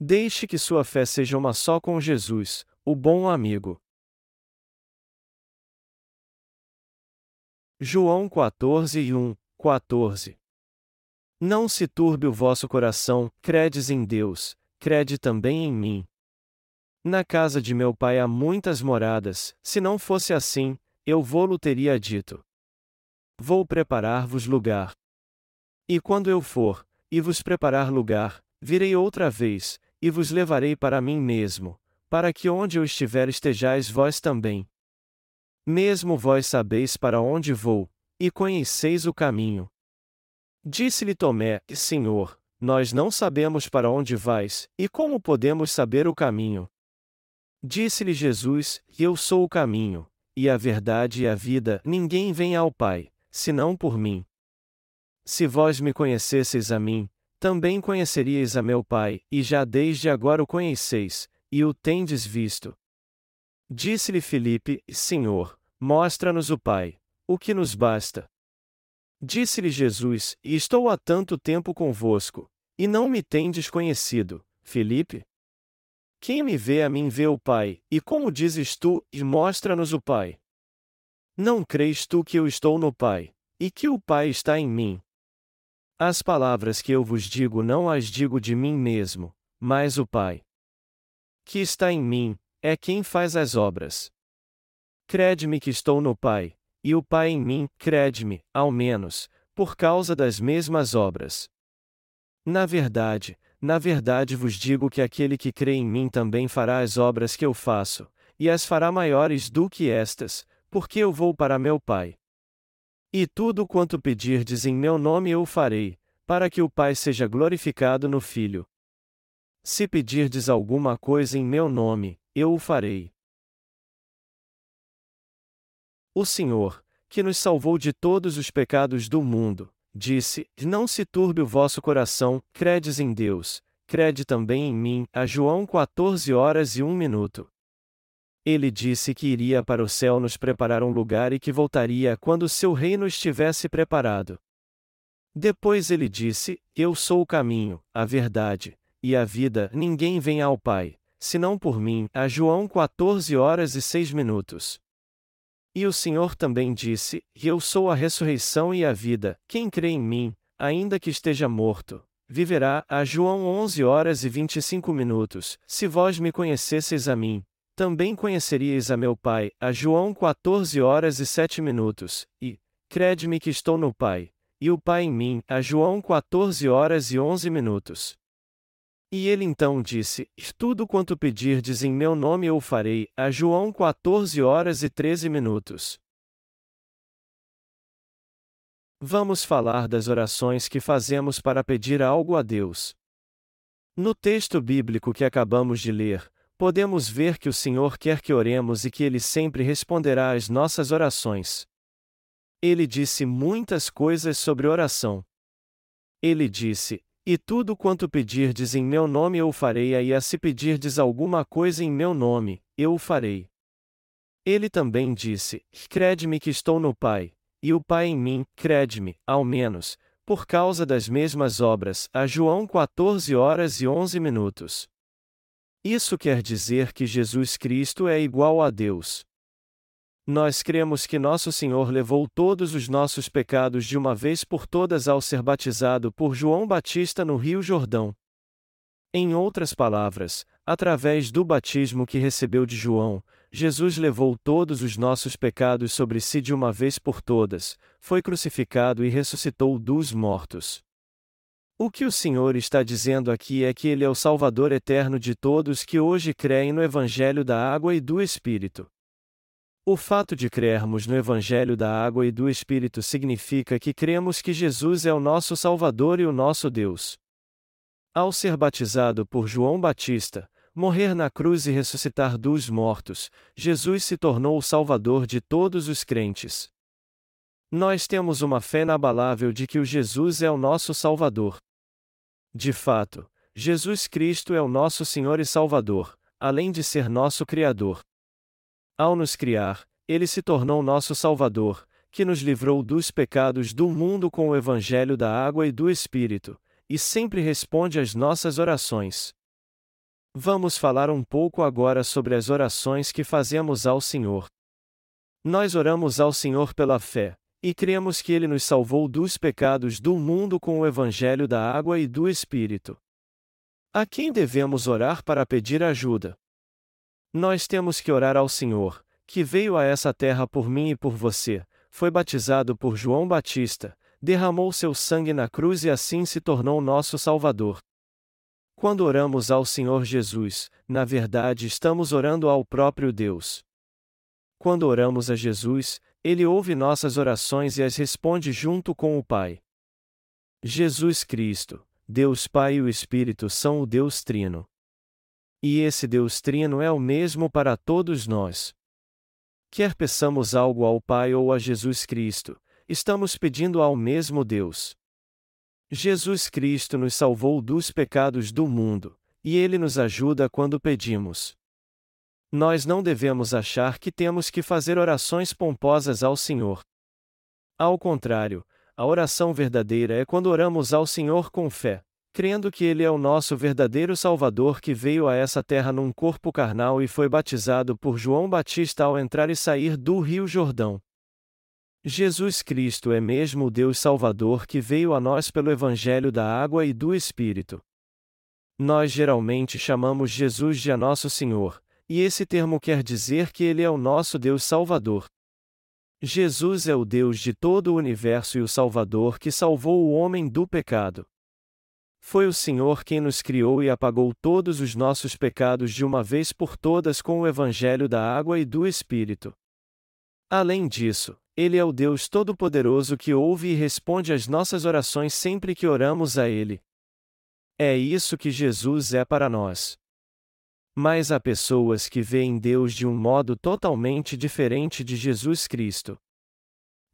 Deixe que sua fé seja uma só com Jesus, o bom amigo. João 14 e 1, 14 Não se turbe o vosso coração, credes em Deus, crede também em mim. Na casa de meu pai há muitas moradas, se não fosse assim, eu vou-lo teria dito. Vou preparar-vos lugar. E quando eu for, e vos preparar lugar, virei outra vez, e vos levarei para mim mesmo, para que onde eu estiver estejais vós também. Mesmo vós sabeis para onde vou, e conheceis o caminho. Disse-lhe Tomé: Senhor, nós não sabemos para onde vais, e como podemos saber o caminho? Disse-lhe Jesus: Eu sou o caminho, e a verdade e a vida, ninguém vem ao Pai, senão por mim. Se vós me conhecesseis a mim, também conheceríeis a meu Pai, e já desde agora o conheceis, e o tendes visto. Disse-lhe Filipe: Senhor, mostra-nos o Pai, o que nos basta. Disse-lhe Jesus: Estou há tanto tempo convosco, e não me tendes conhecido, Filipe? Quem me vê a mim vê o Pai, e como dizes tu, e mostra-nos o Pai? Não crês tu que eu estou no Pai, e que o Pai está em mim? As palavras que eu vos digo não as digo de mim mesmo, mas o Pai. Que está em mim, é quem faz as obras. Crede-me que estou no Pai, e o Pai em mim, crede-me, ao menos, por causa das mesmas obras. Na verdade, na verdade vos digo que aquele que crê em mim também fará as obras que eu faço, e as fará maiores do que estas, porque eu vou para meu Pai. E tudo quanto pedirdes em meu nome eu farei, para que o Pai seja glorificado no Filho. Se pedirdes alguma coisa em meu nome, eu o farei. O Senhor, que nos salvou de todos os pecados do mundo, disse: Não se turbe o vosso coração, credes em Deus, crede também em mim. A João 14 horas e 1 minuto. Ele disse que iria para o céu nos preparar um lugar e que voltaria quando seu reino estivesse preparado. Depois ele disse: Eu sou o caminho, a verdade e a vida, ninguém vem ao Pai, senão por mim. A João 14 horas e 6 minutos. E o Senhor também disse: Eu sou a ressurreição e a vida, quem crê em mim, ainda que esteja morto, viverá. A João 11 horas e 25 minutos. Se vós me conhecesseis a mim, também conheceríeis a meu Pai, a João 14 horas e 7 minutos, e, crede-me que estou no Pai, e o Pai em mim, a João 14 horas e 11 minutos. E ele então disse: Tudo quanto pedirdes em meu nome eu farei, a João 14 horas e 13 minutos. Vamos falar das orações que fazemos para pedir algo a Deus. No texto bíblico que acabamos de ler, podemos ver que o Senhor quer que oremos e que Ele sempre responderá às nossas orações. Ele disse muitas coisas sobre oração. Ele disse: E tudo quanto pedirdes em meu nome eu farei, e a se pedirdes alguma coisa em meu nome, eu o farei. Ele também disse: Crede-me que estou no Pai, e o Pai em mim, crede-me, ao menos, por causa das mesmas obras. A João 14 horas e 11 minutos. Isso quer dizer que Jesus Cristo é igual a Deus. Nós cremos que nosso Senhor levou todos os nossos pecados de uma vez por todas ao ser batizado por João Batista no Rio Jordão. Em outras palavras, através do batismo que recebeu de João, Jesus levou todos os nossos pecados sobre si de uma vez por todas, foi crucificado e ressuscitou dos mortos. O que o Senhor está dizendo aqui é que Ele é o Salvador eterno de todos que hoje creem no Evangelho da Água e do Espírito. O fato de crermos no Evangelho da Água e do Espírito significa que cremos que Jesus é o nosso Salvador e o nosso Deus. Ao ser batizado por João Batista, morrer na cruz e ressuscitar dos mortos, Jesus se tornou o Salvador de todos os crentes. Nós temos uma fé inabalável de que o Jesus é o nosso Salvador. De fato, Jesus Cristo é o nosso Senhor e Salvador, além de ser nosso Criador. Ao nos criar, ele se tornou nosso Salvador, que nos livrou dos pecados do mundo com o Evangelho da água e do Espírito, e sempre responde às nossas orações. Vamos falar um pouco agora sobre as orações que fazemos ao Senhor. Nós oramos ao Senhor pela fé, e cremos que Ele nos salvou dos pecados do mundo com o Evangelho da água e do Espírito. A quem devemos orar para pedir ajuda? Nós temos que orar ao Senhor, que veio a essa terra por mim e por você, foi batizado por João Batista, derramou seu sangue na cruz e assim se tornou nosso Salvador. Quando oramos ao Senhor Jesus, na verdade estamos orando ao próprio Deus. Quando oramos a Jesus, Ele ouve nossas orações e as responde junto com o Pai. Jesus Cristo, Deus Pai e o Espírito são o Deus Trino. E esse Deus Trino é o mesmo para todos nós. Quer peçamos algo ao Pai ou a Jesus Cristo, estamos pedindo ao mesmo Deus. Jesus Cristo nos salvou dos pecados do mundo, e Ele nos ajuda quando pedimos. Nós não devemos achar que temos que fazer orações pomposas ao Senhor. Ao contrário, a oração verdadeira é quando oramos ao Senhor com fé, crendo que Ele é o nosso verdadeiro Salvador que veio a essa terra num corpo carnal e foi batizado por João Batista ao entrar e sair do Rio Jordão. Jesus Cristo é mesmo o Deus Salvador que veio a nós pelo Evangelho da Água e do Espírito. Nós geralmente chamamos Jesus de a Nosso Senhor, e esse termo quer dizer que Ele é o nosso Deus Salvador. Jesus é o Deus de todo o universo e o Salvador que salvou o homem do pecado. Foi o Senhor quem nos criou e apagou todos os nossos pecados de uma vez por todas com o Evangelho da água e do Espírito. Além disso, Ele é o Deus Todo-Poderoso que ouve e responde às nossas orações sempre que oramos a Ele. É isso que Jesus é para nós. Mas há pessoas que veem Deus de um modo totalmente diferente de Jesus Cristo.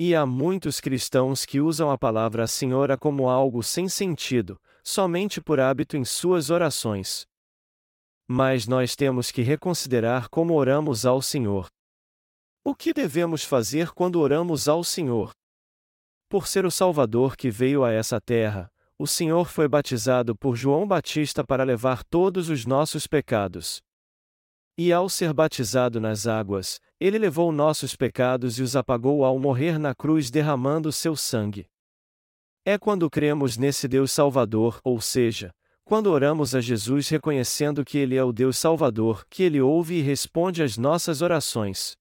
E há muitos cristãos que usam a palavra Senhora como algo sem sentido, somente por hábito em suas orações. Mas nós temos que reconsiderar como oramos ao Senhor. O que devemos fazer quando oramos ao Senhor? Por ser o Salvador que veio a essa terra, o Senhor foi batizado por João Batista para levar todos os nossos pecados. E ao ser batizado nas águas, ele levou nossos pecados e os apagou ao morrer na cruz derramando seu sangue. É quando cremos nesse Deus Salvador, ou seja, quando oramos a Jesus reconhecendo que Ele é o Deus Salvador, que Ele ouve e responde às nossas orações.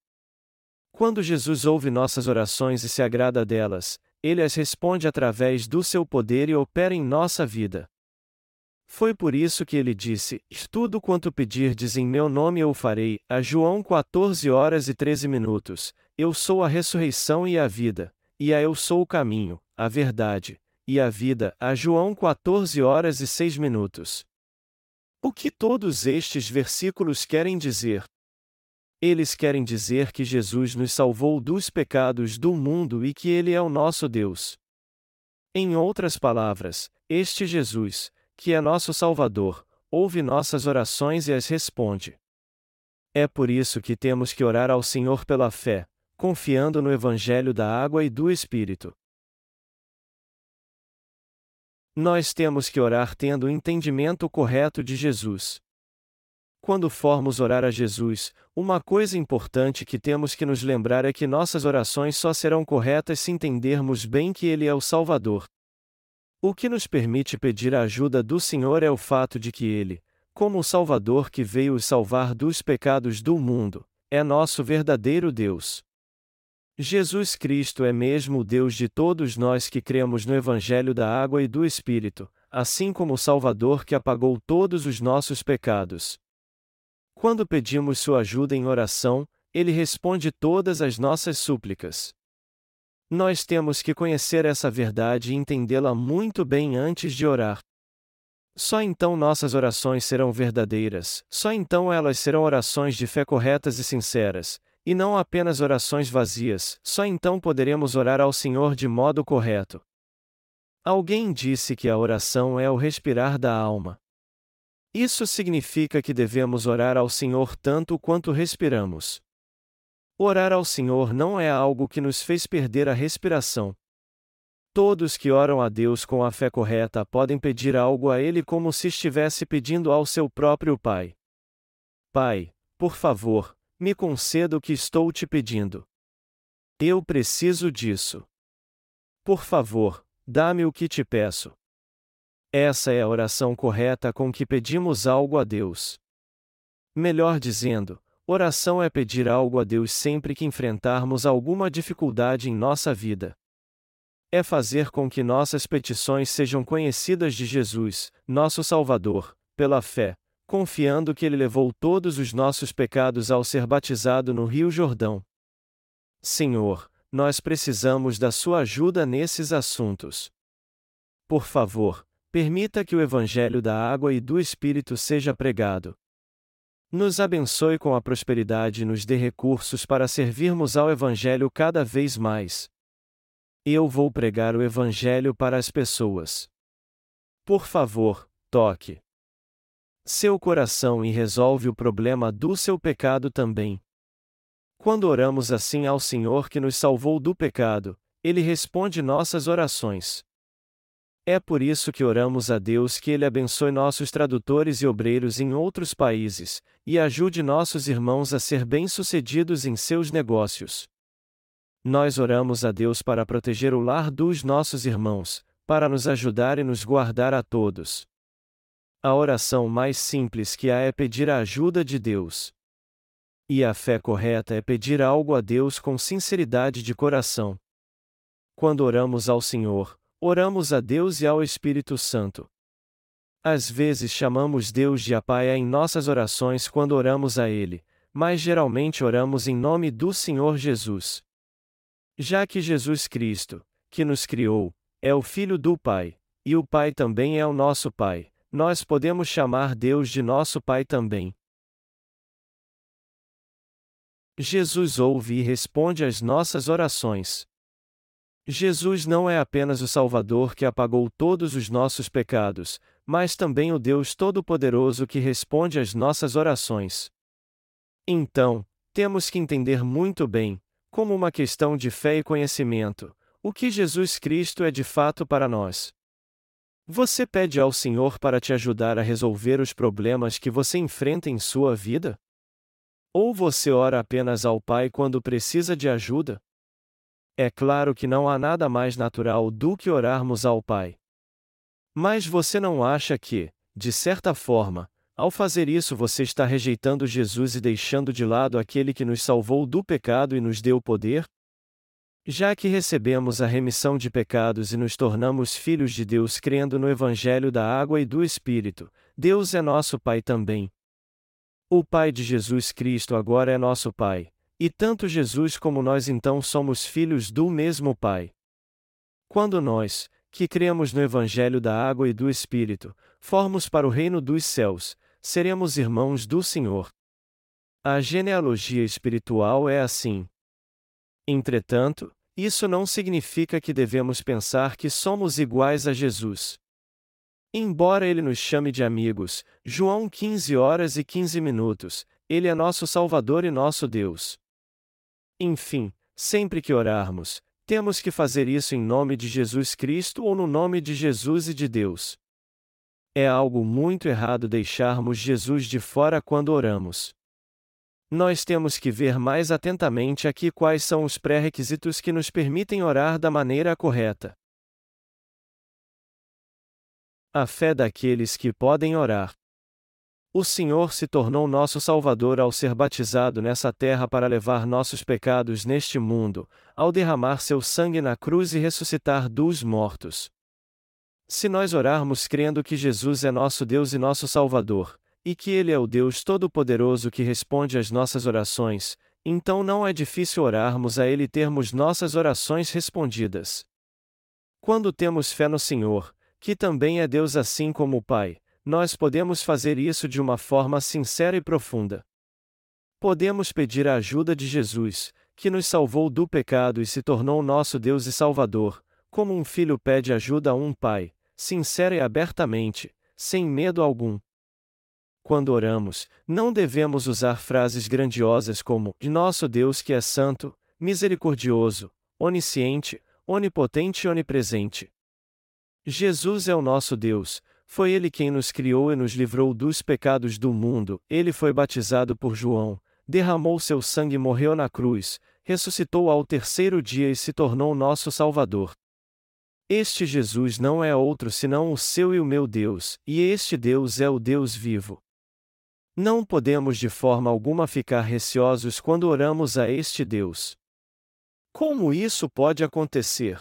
Quando Jesus ouve nossas orações e se agrada delas, Ele as responde através do seu poder e opera em nossa vida. Foi por isso que ele disse: Tudo quanto pedirdes em meu nome eu farei. A João 14 horas e 13 minutos. Eu sou a ressurreição e a vida, e a eu sou o caminho, a verdade e a vida, a João 14 horas e 6 minutos. O que todos estes versículos querem dizer? Eles querem dizer que Jesus nos salvou dos pecados do mundo e que Ele é o nosso Deus. Em outras palavras, este Jesus, que é nosso Salvador, ouve nossas orações e as responde. É por isso que temos que orar ao Senhor pela fé, confiando no Evangelho da água e do Espírito. Nós temos que orar tendo o entendimento correto de Jesus. Quando formos orar a Jesus, uma coisa importante que temos que nos lembrar é que nossas orações só serão corretas se entendermos bem que Ele é o Salvador. O que nos permite pedir a ajuda do Senhor é o fato de que Ele, como o Salvador que veio os salvar dos pecados do mundo, é nosso verdadeiro Deus. Jesus Cristo é mesmo o Deus de todos nós que cremos no Evangelho da Água e do Espírito, assim como o Salvador que apagou todos os nossos pecados. Quando pedimos Sua ajuda em oração, Ele responde todas as nossas súplicas. Nós temos que conhecer essa verdade e entendê-la muito bem antes de orar. Só então nossas orações serão verdadeiras, só então elas serão orações de fé corretas e sinceras, e não apenas orações vazias, só então poderemos orar ao Senhor de modo correto. Alguém disse que a oração é o respirar da alma. Isso significa que devemos orar ao Senhor tanto quanto respiramos. Orar ao Senhor não é algo que nos fez perder a respiração. Todos que oram a Deus com a fé correta podem pedir algo a Ele como se estivesse pedindo ao seu próprio Pai. Pai, por favor, me conceda o que estou te pedindo. Eu preciso disso. Por favor, dá-me o que te peço. Essa é a oração correta com que pedimos algo a Deus. Melhor dizendo, oração é pedir algo a Deus sempre que enfrentarmos alguma dificuldade em nossa vida é fazer com que nossas petições sejam conhecidas de Jesus, nosso Salvador, pela fé, confiando que Ele levou todos os nossos pecados ao ser batizado no Rio Jordão. Senhor, nós precisamos da Sua ajuda nesses assuntos. Por favor, permita que o Evangelho da Água e do Espírito seja pregado. Nos abençoe com a prosperidade e nos dê recursos para servirmos ao Evangelho cada vez mais. Eu vou pregar o Evangelho para as pessoas. Por favor, toque seu coração e resolve o problema do seu pecado também. Quando oramos assim ao Senhor que nos salvou do pecado, Ele responde nossas orações. É por isso que oramos a Deus que Ele abençoe nossos tradutores e obreiros em outros países, e ajude nossos irmãos a ser bem-sucedidos em seus negócios. Nós oramos a Deus para proteger o lar dos nossos irmãos, para nos ajudar e nos guardar a todos. A oração mais simples que há é pedir a ajuda de Deus. E a fé correta é pedir algo a Deus com sinceridade de coração. Quando oramos ao Senhor, oramos a Deus e ao Espírito Santo. Às vezes chamamos Deus de Apaia em nossas orações quando oramos a Ele, mas geralmente oramos em nome do Senhor Jesus. Já que Jesus Cristo, que nos criou, é o Filho do Pai, e o Pai também é o nosso Pai, nós podemos chamar Deus de nosso Pai também. Jesus ouve e responde às nossas orações. Jesus não é apenas o Salvador que apagou todos os nossos pecados, mas também o Deus Todo-Poderoso que responde às nossas orações. Então, temos que entender muito bem, como uma questão de fé e conhecimento, o que Jesus Cristo é de fato para nós. Você pede ao Senhor para te ajudar a resolver os problemas que você enfrenta em sua vida? Ou você ora apenas ao Pai quando precisa de ajuda? É claro que não há nada mais natural do que orarmos ao Pai. Mas você não acha que, de certa forma, ao fazer isso, você está rejeitando Jesus e deixando de lado aquele que nos salvou do pecado e nos deu poder? Já que recebemos a remissão de pecados e nos tornamos filhos de Deus crendo no Evangelho da Água e do Espírito, Deus é nosso Pai também. O Pai de Jesus Cristo agora é nosso Pai, e tanto Jesus como nós então somos filhos do mesmo Pai. Quando nós, que cremos no Evangelho da Água e do Espírito, formos para o reino dos céus, seremos irmãos do Senhor. A genealogia espiritual é assim. Entretanto, isso não significa que devemos pensar que somos iguais a Jesus. Embora ele nos chame de amigos, João 15 horas e 15 minutos, ele é nosso Salvador e nosso Deus. Enfim, sempre que orarmos, temos que fazer isso em nome de Jesus Cristo ou no nome de Jesus e de Deus. É algo muito errado deixarmos Jesus de fora quando oramos. Nós temos que ver mais atentamente aqui quais são os pré-requisitos que nos permitem orar da maneira correta. A fé daqueles que podem orar. O Senhor se tornou nosso Salvador ao ser batizado nessa terra para levar nossos pecados neste mundo, ao derramar seu sangue na cruz e ressuscitar dos mortos. Se nós orarmos crendo que Jesus é nosso Deus e nosso Salvador, e que Ele é o Deus Todo-Poderoso que responde às nossas orações, então não é difícil orarmos a Ele termos nossas orações respondidas. Quando temos fé no Senhor, que também é Deus assim como o Pai, nós podemos fazer isso de uma forma sincera e profunda. Podemos pedir a ajuda de Jesus, que nos salvou do pecado e se tornou nosso Deus e Salvador, como um filho pede ajuda a um pai, sincera e abertamente, sem medo algum. Quando oramos, não devemos usar frases grandiosas como: nosso Deus que é santo, misericordioso, onisciente, onipotente e onipresente. Jesus é o nosso Deus, foi Ele quem nos criou e nos livrou dos pecados do mundo, Ele foi batizado por João, derramou seu sangue e morreu na cruz, ressuscitou ao terceiro dia e se tornou nosso Salvador. Este Jesus não é outro senão o seu e o meu Deus, e este Deus é o Deus vivo. Não podemos de forma alguma ficar receosos quando oramos a este Deus. Como isso pode acontecer?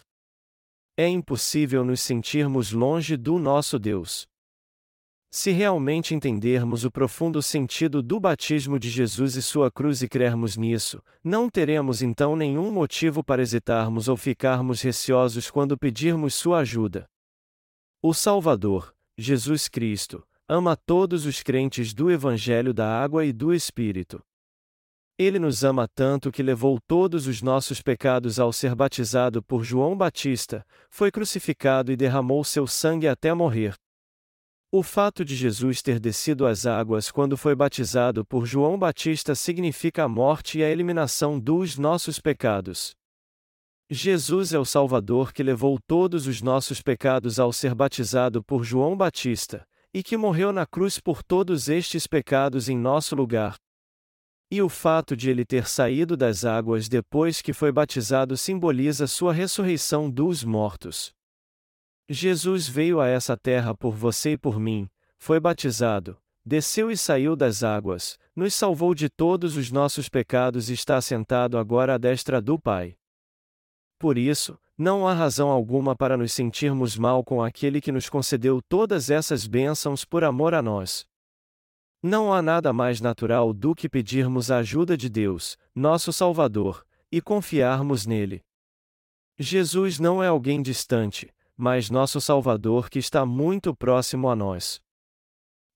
É impossível nos sentirmos longe do nosso Deus. Se realmente entendermos o profundo sentido do batismo de Jesus e sua cruz e crermos nisso, não teremos então nenhum motivo para hesitarmos ou ficarmos receosos quando pedirmos sua ajuda. O Salvador, Jesus Cristo, ama todos os crentes do Evangelho da Água e do Espírito. Ele nos ama tanto que levou todos os nossos pecados ao ser batizado por João Batista, foi crucificado e derramou seu sangue até morrer. O fato de Jesus ter descido às águas quando foi batizado por João Batista significa a morte e a eliminação dos nossos pecados. Jesus é o Salvador que levou todos os nossos pecados ao ser batizado por João Batista, e que morreu na cruz por todos estes pecados em nosso lugar. E o fato de ele ter saído das águas depois que foi batizado simboliza sua ressurreição dos mortos. Jesus veio a essa terra por você e por mim, foi batizado, desceu e saiu das águas, nos salvou de todos os nossos pecados e está sentado agora à destra do Pai. Por isso, não há razão alguma para nos sentirmos mal com aquele que nos concedeu todas essas bênçãos por amor a nós. Não há nada mais natural do que pedirmos a ajuda de Deus, nosso Salvador, e confiarmos nele. Jesus não é alguém distante, mas nosso Salvador que está muito próximo a nós.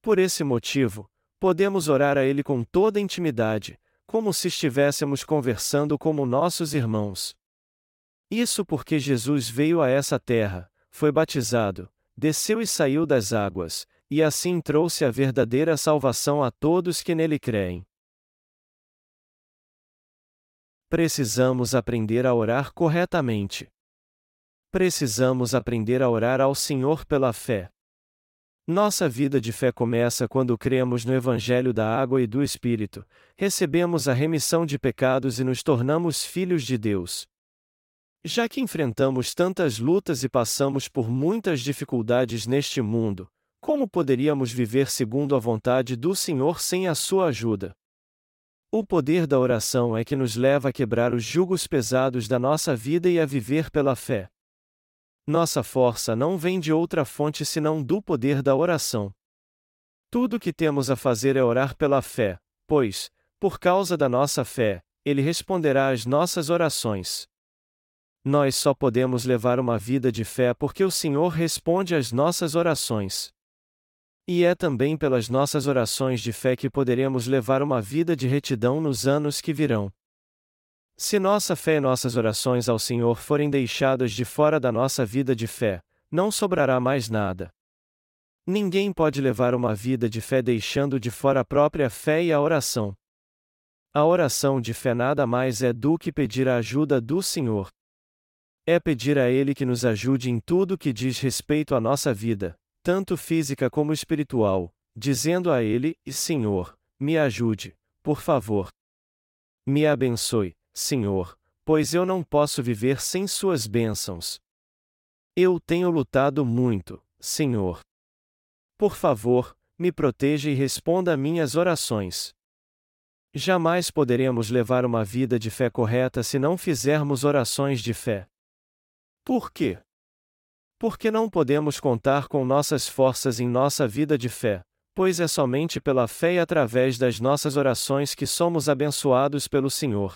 Por esse motivo, podemos orar a Ele com toda intimidade, como se estivéssemos conversando como nossos irmãos. Isso porque Jesus veio a essa terra, foi batizado, desceu e saiu das águas, e assim trouxe a verdadeira salvação a todos que nele creem. Precisamos aprender a orar corretamente. Precisamos aprender a orar ao Senhor pela fé. Nossa vida de fé começa quando cremos no Evangelho da Água e do Espírito, recebemos a remissão de pecados e nos tornamos filhos de Deus. Já que enfrentamos tantas lutas e passamos por muitas dificuldades neste mundo, como poderíamos viver segundo a vontade do Senhor sem a sua ajuda? O poder da oração é que nos leva a quebrar os jugos pesados da nossa vida e a viver pela fé. Nossa força não vem de outra fonte senão do poder da oração. Tudo o que temos a fazer é orar pela fé, pois, por causa da nossa fé, Ele responderá às nossas orações. Nós só podemos levar uma vida de fé porque o Senhor responde às nossas orações. E é também pelas nossas orações de fé que poderemos levar uma vida de retidão nos anos que virão. Se nossa fé e nossas orações ao Senhor forem deixadas de fora da nossa vida de fé, não sobrará mais nada. Ninguém pode levar uma vida de fé deixando de fora a própria fé e a oração. A oração de fé nada mais é do que pedir a ajuda do Senhor. É pedir a Ele que nos ajude em tudo que diz respeito à nossa vida, tanto física como espiritual, dizendo a Ele: Senhor, me ajude, por favor. Me abençoe, Senhor, pois eu não posso viver sem Suas bênçãos. Eu tenho lutado muito, Senhor. Por favor, me proteja e responda a minhas orações. Jamais poderemos levar uma vida de fé correta se não fizermos orações de fé. Por quê? Porque não podemos contar com nossas forças em nossa vida de fé, pois é somente pela fé e através das nossas orações que somos abençoados pelo Senhor.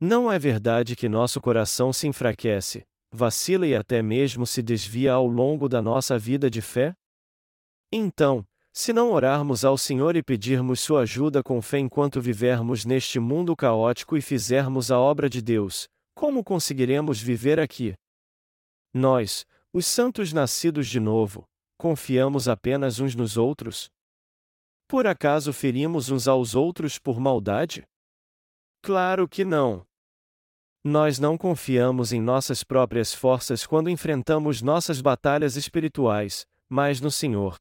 Não é verdade que nosso coração se enfraquece, vacila e até mesmo se desvia ao longo da nossa vida de fé? Então, se não orarmos ao Senhor e pedirmos Sua ajuda com fé enquanto vivermos neste mundo caótico e fizermos a obra de Deus, como conseguiremos viver aqui? Nós, os santos nascidos de novo, confiamos apenas uns nos outros? Por acaso ferimos uns aos outros por maldade? Claro que não. Nós não confiamos em nossas próprias forças quando enfrentamos nossas batalhas espirituais, mas no Senhor.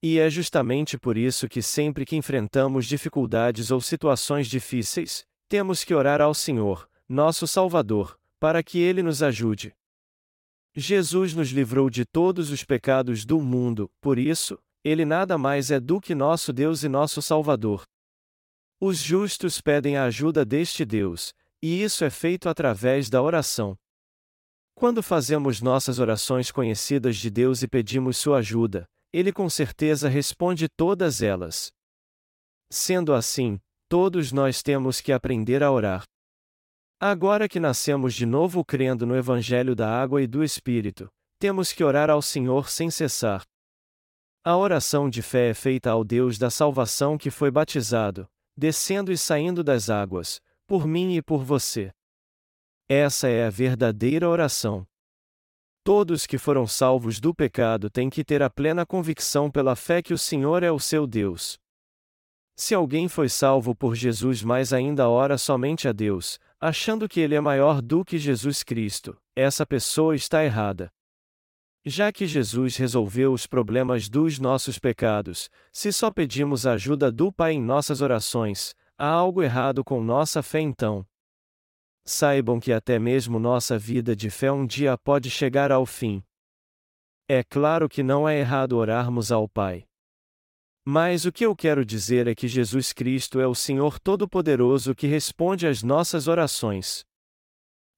E é justamente por isso que sempre que enfrentamos dificuldades ou situações difíceis, temos que orar ao Senhor, nosso Salvador, para que Ele nos ajude. Jesus nos livrou de todos os pecados do mundo, por isso, Ele nada mais é do que nosso Deus e nosso Salvador. Os justos pedem a ajuda deste Deus, e isso é feito através da oração. Quando fazemos nossas orações conhecidas de Deus e pedimos sua ajuda, Ele com certeza responde todas elas. Sendo assim, todos nós temos que aprender a orar. Agora que nascemos de novo crendo no Evangelho da Água e do Espírito, temos que orar ao Senhor sem cessar. A oração de fé é feita ao Deus da salvação que foi batizado, descendo e saindo das águas, por mim e por você. Essa é a verdadeira oração. Todos que foram salvos do pecado têm que ter a plena convicção pela fé que o Senhor é o seu Deus. Se alguém foi salvo por Jesus, mas ainda ora somente a Deus, achando que ele é maior do que Jesus Cristo, essa pessoa está errada. Já que Jesus resolveu os problemas dos nossos pecados, se só pedimos a ajuda do Pai em nossas orações, há algo errado com nossa fé então. Saibam que até mesmo nossa vida de fé um dia pode chegar ao fim. É claro que não é errado orarmos ao Pai. Mas o que eu quero dizer é que Jesus Cristo é o Senhor Todo-Poderoso que responde às nossas orações.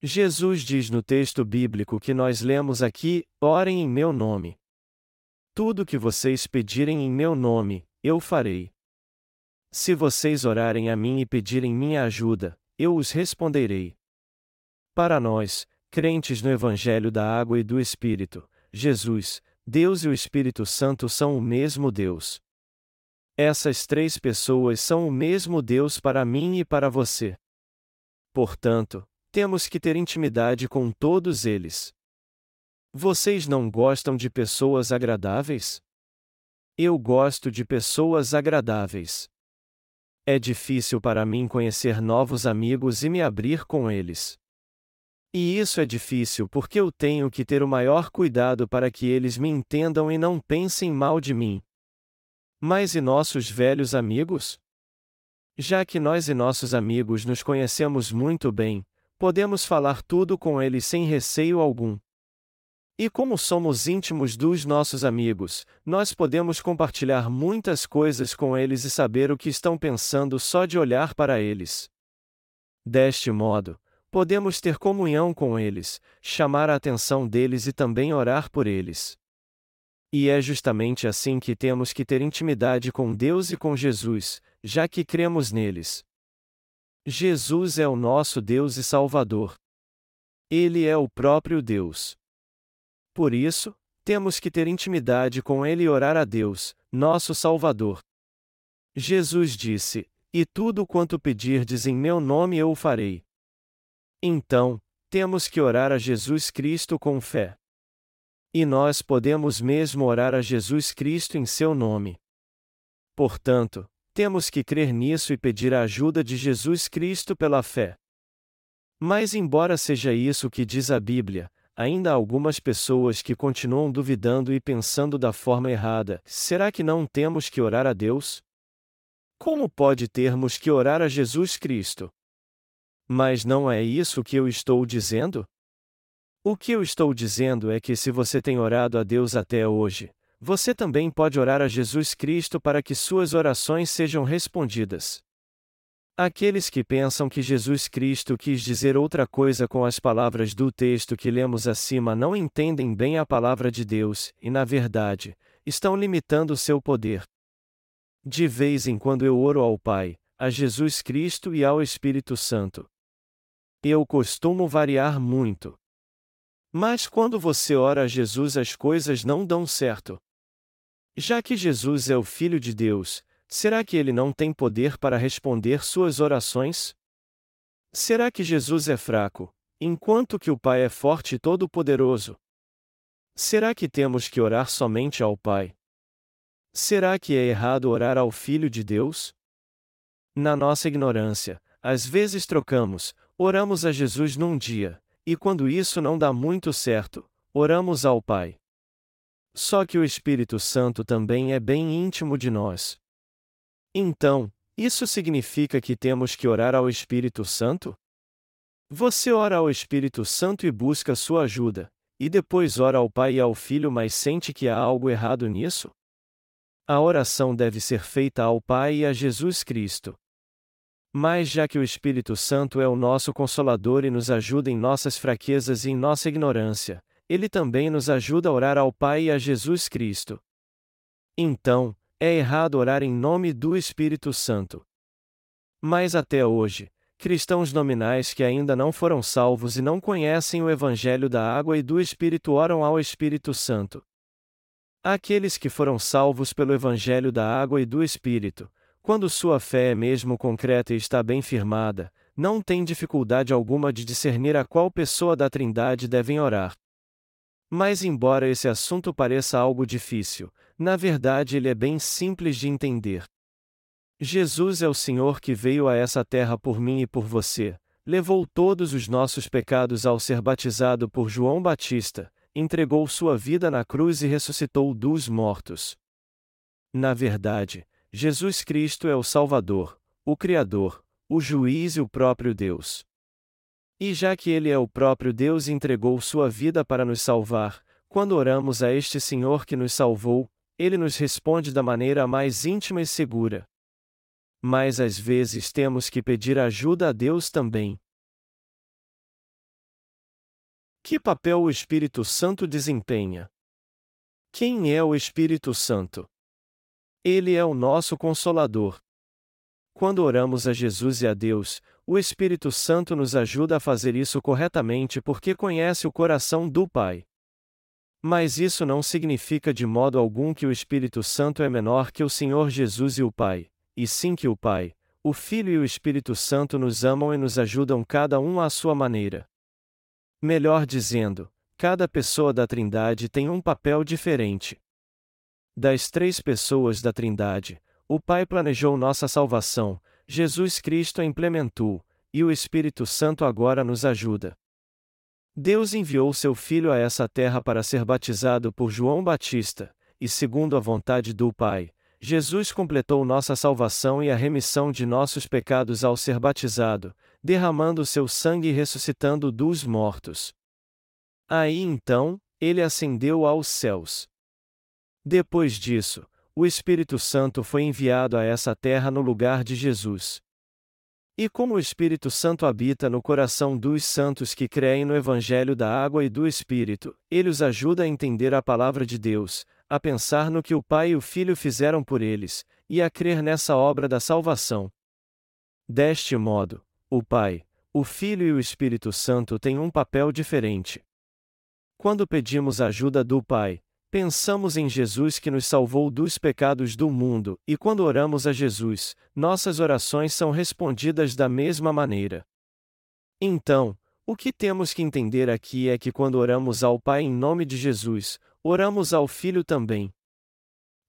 Jesus diz no texto bíblico que nós lemos aqui: orem em meu nome. Tudo que vocês pedirem em meu nome, eu farei. Se vocês orarem a mim e pedirem minha ajuda, eu os responderei. Para nós, crentes no Evangelho da Água e do Espírito, Jesus, Deus e o Espírito Santo são o mesmo Deus. Essas três pessoas são o mesmo Deus para mim e para você. Portanto, temos que ter intimidade com todos eles. Vocês não gostam de pessoas agradáveis? Eu gosto de pessoas agradáveis. É difícil para mim conhecer novos amigos e me abrir com eles. E isso é difícil porque eu tenho que ter o maior cuidado para que eles me entendam e não pensem mal de mim. Mas e nossos velhos amigos? Já que nós e nossos amigos nos conhecemos muito bem, podemos falar tudo com eles sem receio algum. E como somos íntimos dos nossos amigos, nós podemos compartilhar muitas coisas com eles e saber o que estão pensando só de olhar para eles. Deste modo, podemos ter comunhão com eles, chamar a atenção deles e também orar por eles. E é justamente assim que temos que ter intimidade com Deus e com Jesus, já que cremos neles. Jesus é o nosso Deus e Salvador. Ele é o próprio Deus. Por isso, temos que ter intimidade com Ele e orar a Deus, nosso Salvador. Jesus disse: E tudo quanto pedirdes em meu nome eu o farei. Então, temos que orar a Jesus Cristo com fé. E nós podemos mesmo orar a Jesus Cristo em seu nome. Portanto, temos que crer nisso e pedir a ajuda de Jesus Cristo pela fé. Mas, embora seja isso que diz a Bíblia, ainda há algumas pessoas que continuam duvidando e pensando da forma errada: será que não temos que orar a Deus? Como pode termos que orar a Jesus Cristo? Mas não é isso que eu estou dizendo? O que eu estou dizendo é que se você tem orado a Deus até hoje, você também pode orar a Jesus Cristo para que suas orações sejam respondidas. Aqueles que pensam que Jesus Cristo quis dizer outra coisa com as palavras do texto que lemos acima não entendem bem a palavra de Deus, e, na verdade, estão limitando seu poder. De vez em quando eu oro ao Pai, a Jesus Cristo e ao Espírito Santo. Eu costumo variar muito. Mas quando você ora a Jesus, as coisas não dão certo. Já que Jesus é o Filho de Deus, Será que ele não tem poder para responder suas orações? Será que Jesus é fraco, enquanto que o Pai é forte e todo-poderoso? Será que temos que orar somente ao Pai? Será que é errado orar ao Filho de Deus? Na nossa ignorância, às vezes trocamos Oramos a Jesus num dia, e quando isso não dá muito certo, oramos ao Pai. Só que o Espírito Santo também é bem íntimo de nós. Então, isso significa que temos que orar ao Espírito Santo? Você ora ao Espírito Santo e busca sua ajuda, e depois ora ao Pai e ao Filho, mas sente que há algo errado nisso? A oração deve ser feita ao Pai e a Jesus Cristo. Mas já que o Espírito Santo é o nosso consolador e nos ajuda em nossas fraquezas e em nossa ignorância, ele também nos ajuda a orar ao Pai e a Jesus Cristo. Então, é errado orar em nome do Espírito Santo. Mas até hoje, cristãos nominais que ainda não foram salvos e não conhecem o Evangelho da água e do Espírito oram ao Espírito Santo. Aqueles que foram salvos pelo Evangelho da água e do Espírito, quando sua fé é mesmo concreta e está bem firmada, não têm dificuldade alguma de discernir a qual pessoa da Trindade devem orar. Mas, embora esse assunto pareça algo difícil, na verdade ele é bem simples de entender. Jesus é o Senhor que veio a essa terra por mim e por você, levou todos os nossos pecados ao ser batizado por João Batista, entregou sua vida na cruz e ressuscitou dos mortos. Na verdade, Jesus Cristo é o Salvador, o Criador, o Juiz e o próprio Deus. E já que Ele é o próprio Deus e entregou sua vida para nos salvar, quando oramos a este Senhor que nos salvou, Ele nos responde da maneira mais íntima e segura, mas às vezes temos que pedir ajuda a Deus também. Que papel o Espírito Santo desempenha? Quem é o Espírito Santo? Ele é o nosso consolador. Quando oramos a Jesus e a Deus, o Espírito Santo nos ajuda a fazer isso corretamente porque conhece o coração do Pai. Mas isso não significa de modo algum que o Espírito Santo é menor que o Senhor Jesus e o Pai e sim que o Pai, o Filho e o Espírito Santo nos amam e nos ajudam cada um à sua maneira. Melhor dizendo, cada pessoa da Trindade tem um papel diferente. Das três pessoas da Trindade, o Pai planejou nossa salvação, Jesus Cristo a implementou, e o Espírito Santo agora nos ajuda. Deus enviou seu Filho a essa terra para ser batizado por João Batista, e segundo a vontade do Pai, Jesus completou nossa salvação e a remissão de nossos pecados ao ser batizado, derramando seu sangue e ressuscitando dos mortos. Aí então, ele ascendeu aos céus. Depois disso, o Espírito Santo foi enviado a essa terra no lugar de Jesus. E como o Espírito Santo habita no coração dos santos que creem no Evangelho da Água e do Espírito, ele os ajuda a entender a palavra de Deus, a pensar no que o Pai e o Filho fizeram por eles, e a crer nessa obra da salvação. Deste modo, o Pai, o Filho e o Espírito Santo têm um papel diferente. Quando pedimos ajuda do Pai, pensamos em Jesus que nos salvou dos pecados do mundo, e quando oramos a Jesus, nossas orações são respondidas da mesma maneira. Então, o que temos que entender aqui é que quando oramos ao Pai em nome de Jesus, oramos ao Filho também.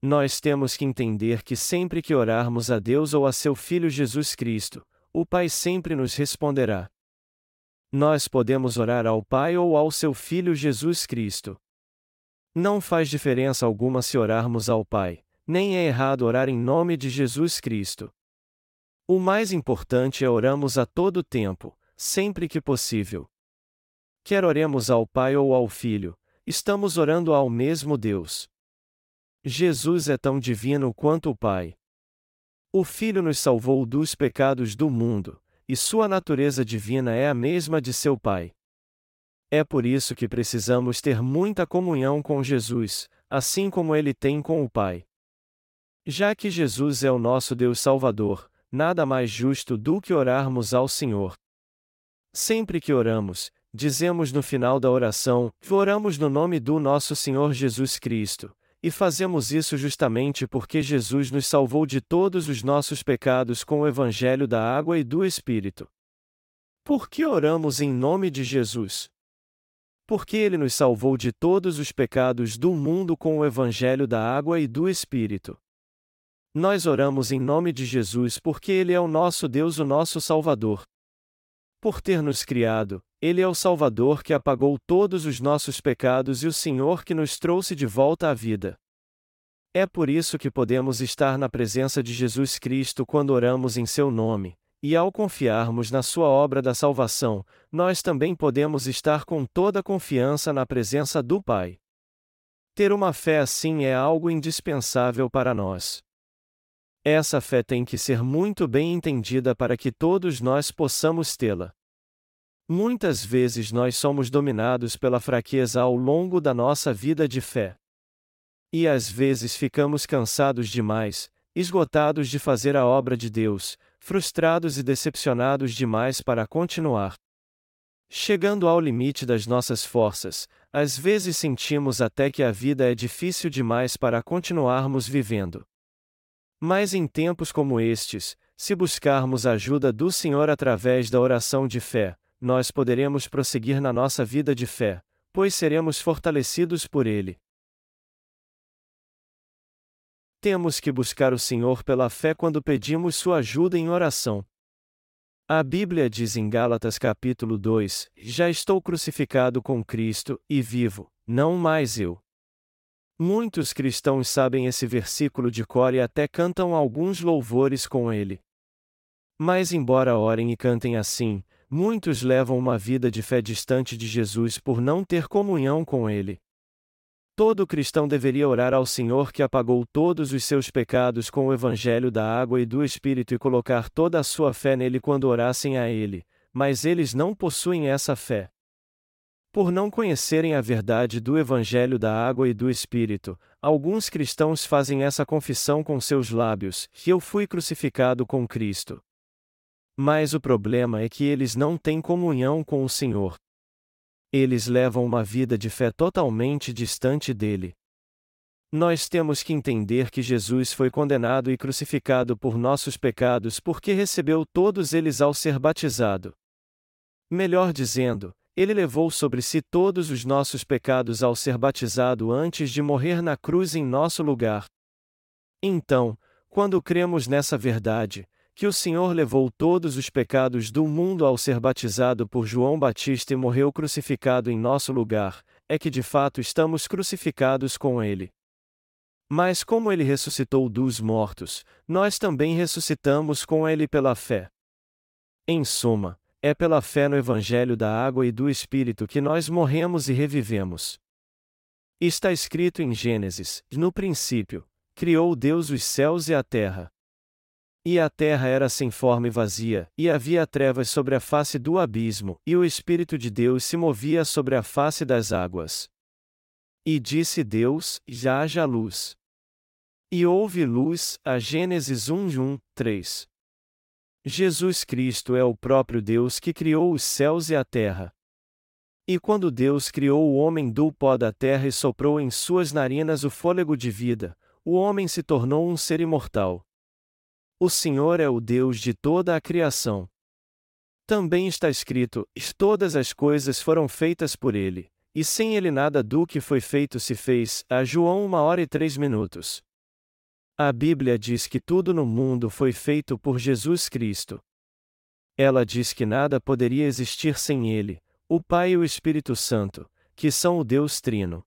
Nós temos que entender que sempre que orarmos a Deus ou a seu Filho Jesus Cristo, o Pai sempre nos responderá. Nós podemos orar ao Pai ou ao seu Filho Jesus Cristo. Não faz diferença alguma se orarmos ao Pai, nem é errado orar em nome de Jesus Cristo. O mais importante é oramos a todo tempo, sempre que possível. Quer oremos ao Pai ou ao Filho, estamos orando ao mesmo Deus. Jesus é tão divino quanto o Pai. O Filho nos salvou dos pecados do mundo, e sua natureza divina é a mesma de seu Pai. É por isso que precisamos ter muita comunhão com Jesus, assim como ele tem com o Pai. Já que Jesus é o nosso Deus Salvador, nada mais justo do que orarmos ao Senhor. Sempre que oramos, dizemos no final da oração: Oramos no nome do nosso Senhor Jesus Cristo. E fazemos isso justamente porque Jesus nos salvou de todos os nossos pecados com o Evangelho da água e do Espírito. Por que oramos em nome de Jesus? Porque ele nos salvou de todos os pecados do mundo com o Evangelho da água e do Espírito. Nós oramos em nome de Jesus porque ele é o nosso Deus, o nosso Salvador. Por ter nos criado, Ele é o Salvador que apagou todos os nossos pecados e o Senhor que nos trouxe de volta à vida. É por isso que podemos estar na presença de Jesus Cristo quando oramos em Seu nome, e ao confiarmos na Sua obra da salvação, nós também podemos estar com toda confiança na presença do Pai. Ter uma fé assim é algo indispensável para nós. Essa fé tem que ser muito bem entendida para que todos nós possamos tê-la. Muitas vezes nós somos dominados pela fraqueza ao longo da nossa vida de fé. E às vezes ficamos cansados demais, esgotados de fazer a obra de Deus, frustrados e decepcionados demais para continuar. Chegando ao limite das nossas forças, às vezes sentimos até que a vida é difícil demais para continuarmos vivendo. Mas em tempos como estes, se buscarmos a ajuda do Senhor através da oração de fé, nós poderemos prosseguir na nossa vida de fé, pois seremos fortalecidos por Ele. Temos que buscar o Senhor pela fé quando pedimos sua ajuda em oração. A Bíblia diz em Gálatas capítulo 2: Já estou crucificado com Cristo, e vivo, não mais eu, Muitos cristãos sabem esse versículo de cor e até cantam alguns louvores com ele. Mas, embora orem e cantem assim, muitos levam uma vida de fé distante de Jesus por não ter comunhão com ele. Todo cristão deveria orar ao Senhor que apagou todos os seus pecados com o evangelho da água e do Espírito e colocar toda a sua fé nele quando orassem a ele, mas eles não possuem essa fé. Por não conhecerem a verdade do Evangelho da água e do Espírito, alguns cristãos fazem essa confissão com seus lábios: que eu fui crucificado com Cristo. Mas o problema é que eles não têm comunhão com o Senhor. Eles levam uma vida de fé totalmente distante dele. Nós temos que entender que Jesus foi condenado e crucificado por nossos pecados porque recebeu todos eles ao ser batizado. Melhor dizendo, ele levou sobre si todos os nossos pecados ao ser batizado antes de morrer na cruz em nosso lugar. Então, quando cremos nessa verdade, que o Senhor levou todos os pecados do mundo ao ser batizado por João Batista e morreu crucificado em nosso lugar, é que de fato estamos crucificados com Ele. Mas como Ele ressuscitou dos mortos, nós também ressuscitamos com Ele pela fé. Em suma, é pela fé no Evangelho da água e do Espírito que nós morremos e revivemos. Está escrito em Gênesis: No princípio, criou Deus os céus e a terra. E a terra era sem forma e vazia, e havia trevas sobre a face do abismo, e o Espírito de Deus se movia sobre a face das águas. E disse Deus: Já haja luz. E houve luz, a Gênesis 1, 1, 3. Jesus Cristo é o próprio Deus que criou os céus e a terra. E quando Deus criou o homem do pó da terra e soprou em suas narinas o fôlego de vida, o homem se tornou um ser imortal. O Senhor é o Deus de toda a criação. Também está escrito: todas as coisas foram feitas por ele, e sem ele nada do que foi feito se fez. A João 1 hora e 3 minutos. A Bíblia diz que tudo no mundo foi feito por Jesus Cristo. Ela diz que nada poderia existir sem Ele, o Pai e o Espírito Santo, que são o Deus Trino.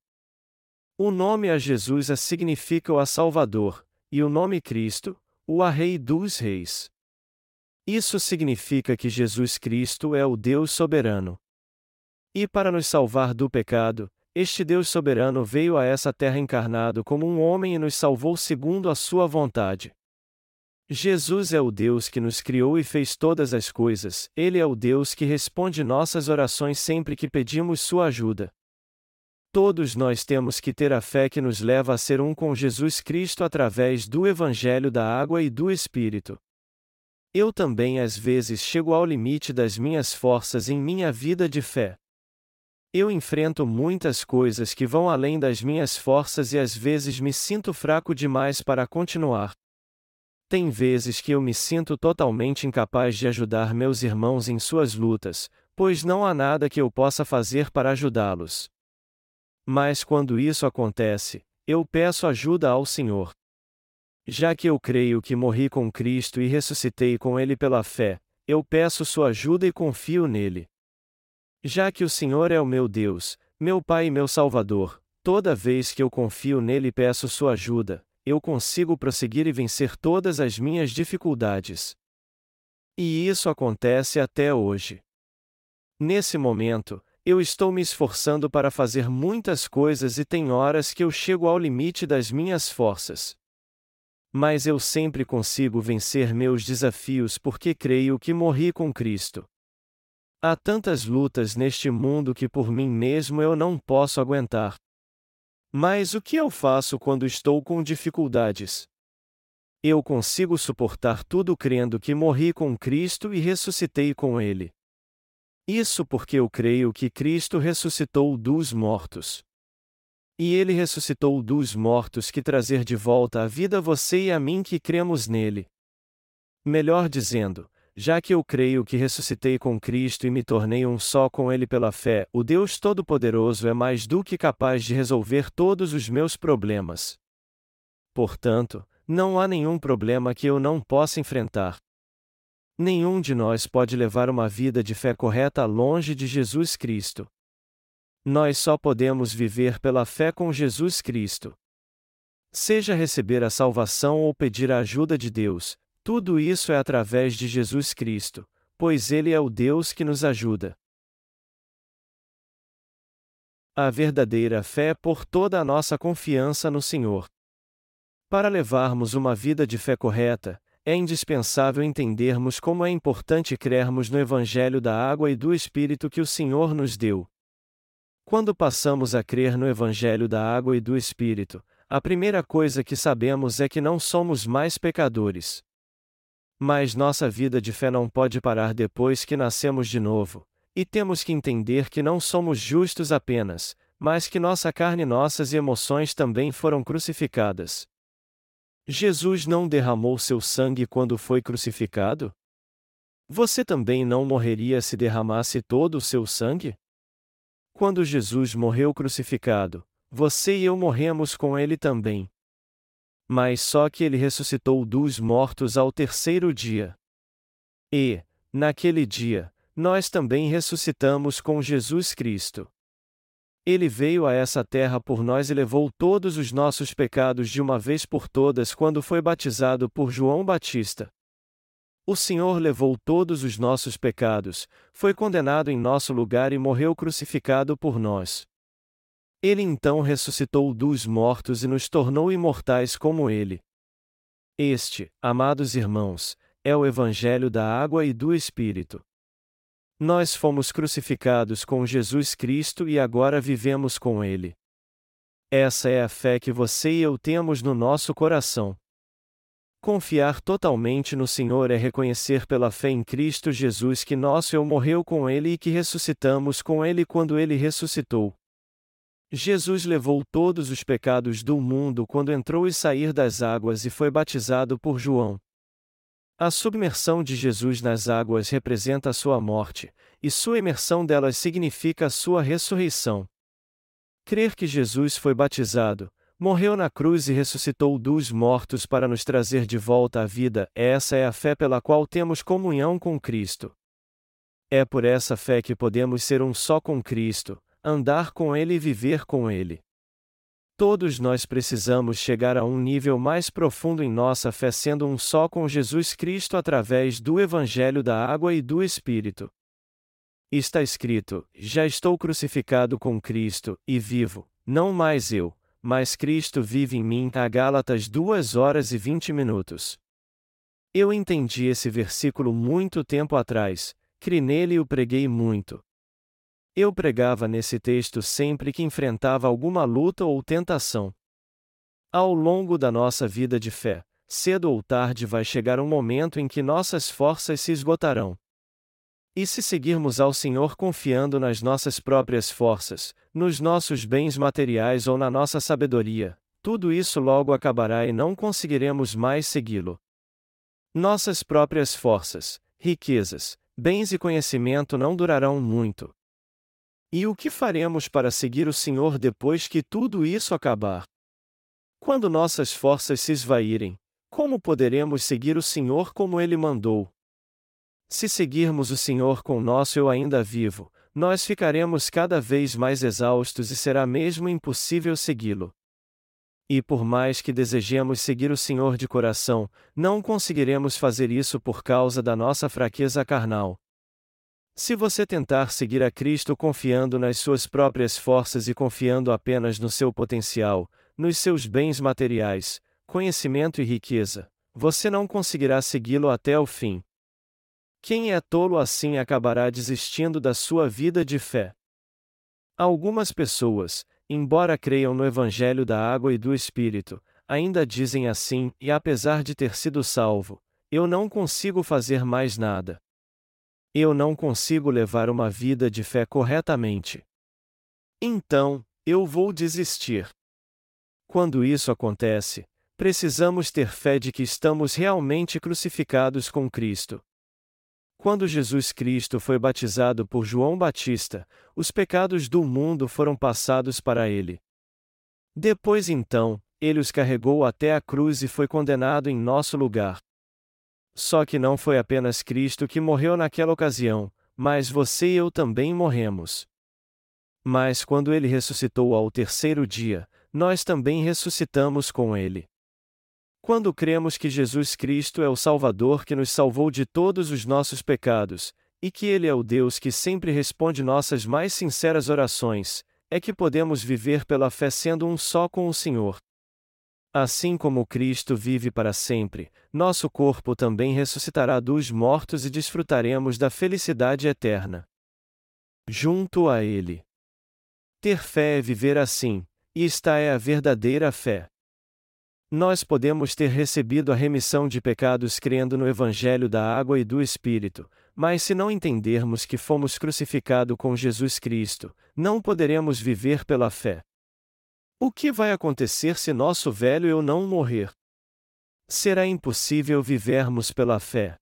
O nome a Jesus a significa o a Salvador, e o nome Cristo, o Rei dos Reis. Isso significa que Jesus Cristo é o Deus soberano. E para nos salvar do pecado, este Deus soberano veio a essa terra encarnado como um homem e nos salvou segundo a sua vontade. Jesus é o Deus que nos criou e fez todas as coisas, Ele é o Deus que responde nossas orações sempre que pedimos sua ajuda. Todos nós temos que ter a fé que nos leva a ser um com Jesus Cristo através do Evangelho da Água e do Espírito. Eu também às vezes chego ao limite das minhas forças em minha vida de fé. Eu enfrento muitas coisas que vão além das minhas forças e às vezes me sinto fraco demais para continuar. Tem vezes que eu me sinto totalmente incapaz de ajudar meus irmãos em suas lutas, pois não há nada que eu possa fazer para ajudá-los. Mas quando isso acontece, eu peço ajuda ao Senhor. Já que eu creio que morri com Cristo e ressuscitei com Ele pela fé, eu peço sua ajuda e confio nele. Já que o Senhor é o meu Deus, meu Pai e meu Salvador, toda vez que eu confio nele e peço sua ajuda, eu consigo prosseguir e vencer todas as minhas dificuldades. E isso acontece até hoje. Nesse momento, eu estou me esforçando para fazer muitas coisas e tem horas que eu chego ao limite das minhas forças. Mas eu sempre consigo vencer meus desafios porque creio que morri com Cristo. Há tantas lutas neste mundo que por mim mesmo eu não posso aguentar. Mas o que eu faço quando estou com dificuldades? Eu consigo suportar tudo crendo que morri com Cristo e ressuscitei com Ele. Isso porque eu creio que Cristo ressuscitou dos mortos. E ele ressuscitou dos mortos que trazer de volta a vida você e a mim que cremos nele. Melhor dizendo, já que eu creio que ressuscitei com Cristo e me tornei um só com Ele pela fé, o Deus Todo-Poderoso é mais do que capaz de resolver todos os meus problemas. Portanto, não há nenhum problema que eu não possa enfrentar. Nenhum de nós pode levar uma vida de fé correta longe de Jesus Cristo. Nós só podemos viver pela fé com Jesus Cristo. Seja receber a salvação ou pedir a ajuda de Deus, tudo isso é através de Jesus Cristo, pois Ele é o Deus que nos ajuda. A verdadeira fé é por toda a nossa confiança no Senhor. Para levarmos uma vida de fé correta, é indispensável entendermos como é importante crermos no Evangelho da água e do Espírito que o Senhor nos deu. Quando passamos a crer no Evangelho da água e do Espírito, a primeira coisa que sabemos é que não somos mais pecadores. Mas nossa vida de fé não pode parar depois que nascemos de novo, e temos que entender que não somos justos apenas, mas que nossa carne e nossas emoções também foram crucificadas. Jesus não derramou seu sangue quando foi crucificado? Você também não morreria se derramasse todo o seu sangue? Quando Jesus morreu crucificado, você e eu morremos com ele também. Mas só que ele ressuscitou dos mortos ao terceiro dia. E, naquele dia, nós também ressuscitamos com Jesus Cristo. Ele veio a essa terra por nós e levou todos os nossos pecados de uma vez por todas quando foi batizado por João Batista. O Senhor levou todos os nossos pecados, foi condenado em nosso lugar e morreu crucificado por nós. Ele então ressuscitou dos mortos e nos tornou imortais como ele. Este, amados irmãos, é o Evangelho da água e do Espírito. Nós fomos crucificados com Jesus Cristo e agora vivemos com Ele. Essa é a fé que você e eu temos no nosso coração. Confiar totalmente no Senhor é reconhecer pela fé em Cristo Jesus que nosso eu morreu com Ele e que ressuscitamos com Ele quando Ele ressuscitou. Jesus levou todos os pecados do mundo quando entrou e sair das águas e foi batizado por João. A submersão de Jesus nas águas representa a sua morte, e sua imersão delas significa a sua ressurreição. Crer que Jesus foi batizado, morreu na cruz e ressuscitou dos mortos para nos trazer de volta à vida, essa é a fé pela qual temos comunhão com Cristo. É por essa fé que podemos ser um só com Cristo, andar com Ele e viver com Ele. Todos nós precisamos chegar a um nível mais profundo em nossa fé sendo um só com Jesus Cristo através do Evangelho da Água e do Espírito. Está escrito: Já estou crucificado com Cristo, e vivo, não mais eu, mas Cristo vive em mim. A Gálatas 2 horas e 20 minutos. Eu entendi esse versículo muito tempo atrás, criei nele e o preguei muito. Eu pregava nesse texto sempre que enfrentava alguma luta ou tentação. Ao longo da nossa vida de fé, cedo ou tarde vai chegar um momento em que nossas forças se esgotarão. E se seguirmos ao Senhor confiando nas nossas próprias forças, nos nossos bens materiais ou na nossa sabedoria, tudo isso logo acabará e não conseguiremos mais segui-lo. Nossas próprias forças, riquezas, bens e conhecimento não durarão muito. E o que faremos para seguir o Senhor depois que tudo isso acabar? Quando nossas forças se esvaírem, como poderemos seguir o Senhor como ele mandou? Se seguirmos o Senhor com nosso eu ainda vivo, nós ficaremos cada vez mais exaustos e será mesmo impossível segui-lo. E por mais que desejemos seguir o Senhor de coração, não conseguiremos fazer isso por causa da nossa fraqueza carnal. Se você tentar seguir a Cristo confiando nas suas próprias forças e confiando apenas no seu potencial, nos seus bens materiais, conhecimento e riqueza, você não conseguirá segui-lo até o fim. Quem é tolo assim acabará desistindo da sua vida de fé. Algumas pessoas, embora creiam no Evangelho da água e do Espírito, ainda dizem assim, e apesar de ter sido salvo, eu não consigo fazer mais nada. Eu não consigo levar uma vida de fé corretamente. Então, eu vou desistir. Quando isso acontece, precisamos ter fé de que estamos realmente crucificados com Cristo. Quando Jesus Cristo foi batizado por João Batista, os pecados do mundo foram passados para ele. Depois então, ele os carregou até a cruz e foi condenado em nosso lugar. Só que não foi apenas Cristo que morreu naquela ocasião, mas você e eu também morremos. Mas quando ele ressuscitou ao terceiro dia, nós também ressuscitamos com ele. Quando cremos que Jesus Cristo é o Salvador que nos salvou de todos os nossos pecados, e que Ele é o Deus que sempre responde nossas mais sinceras orações, é que podemos viver pela fé sendo um só com o Senhor. Assim como Cristo vive para sempre, nosso corpo também ressuscitará dos mortos e desfrutaremos da felicidade eterna. Junto a Ele. Ter fé é viver assim, e esta é a verdadeira fé. Nós podemos ter recebido a remissão de pecados crendo no Evangelho da água e do Espírito, mas se não entendermos que fomos crucificados com Jesus Cristo, não poderemos viver pela fé. O que vai acontecer se nosso velho eu não morrer? Será impossível vivermos pela fé.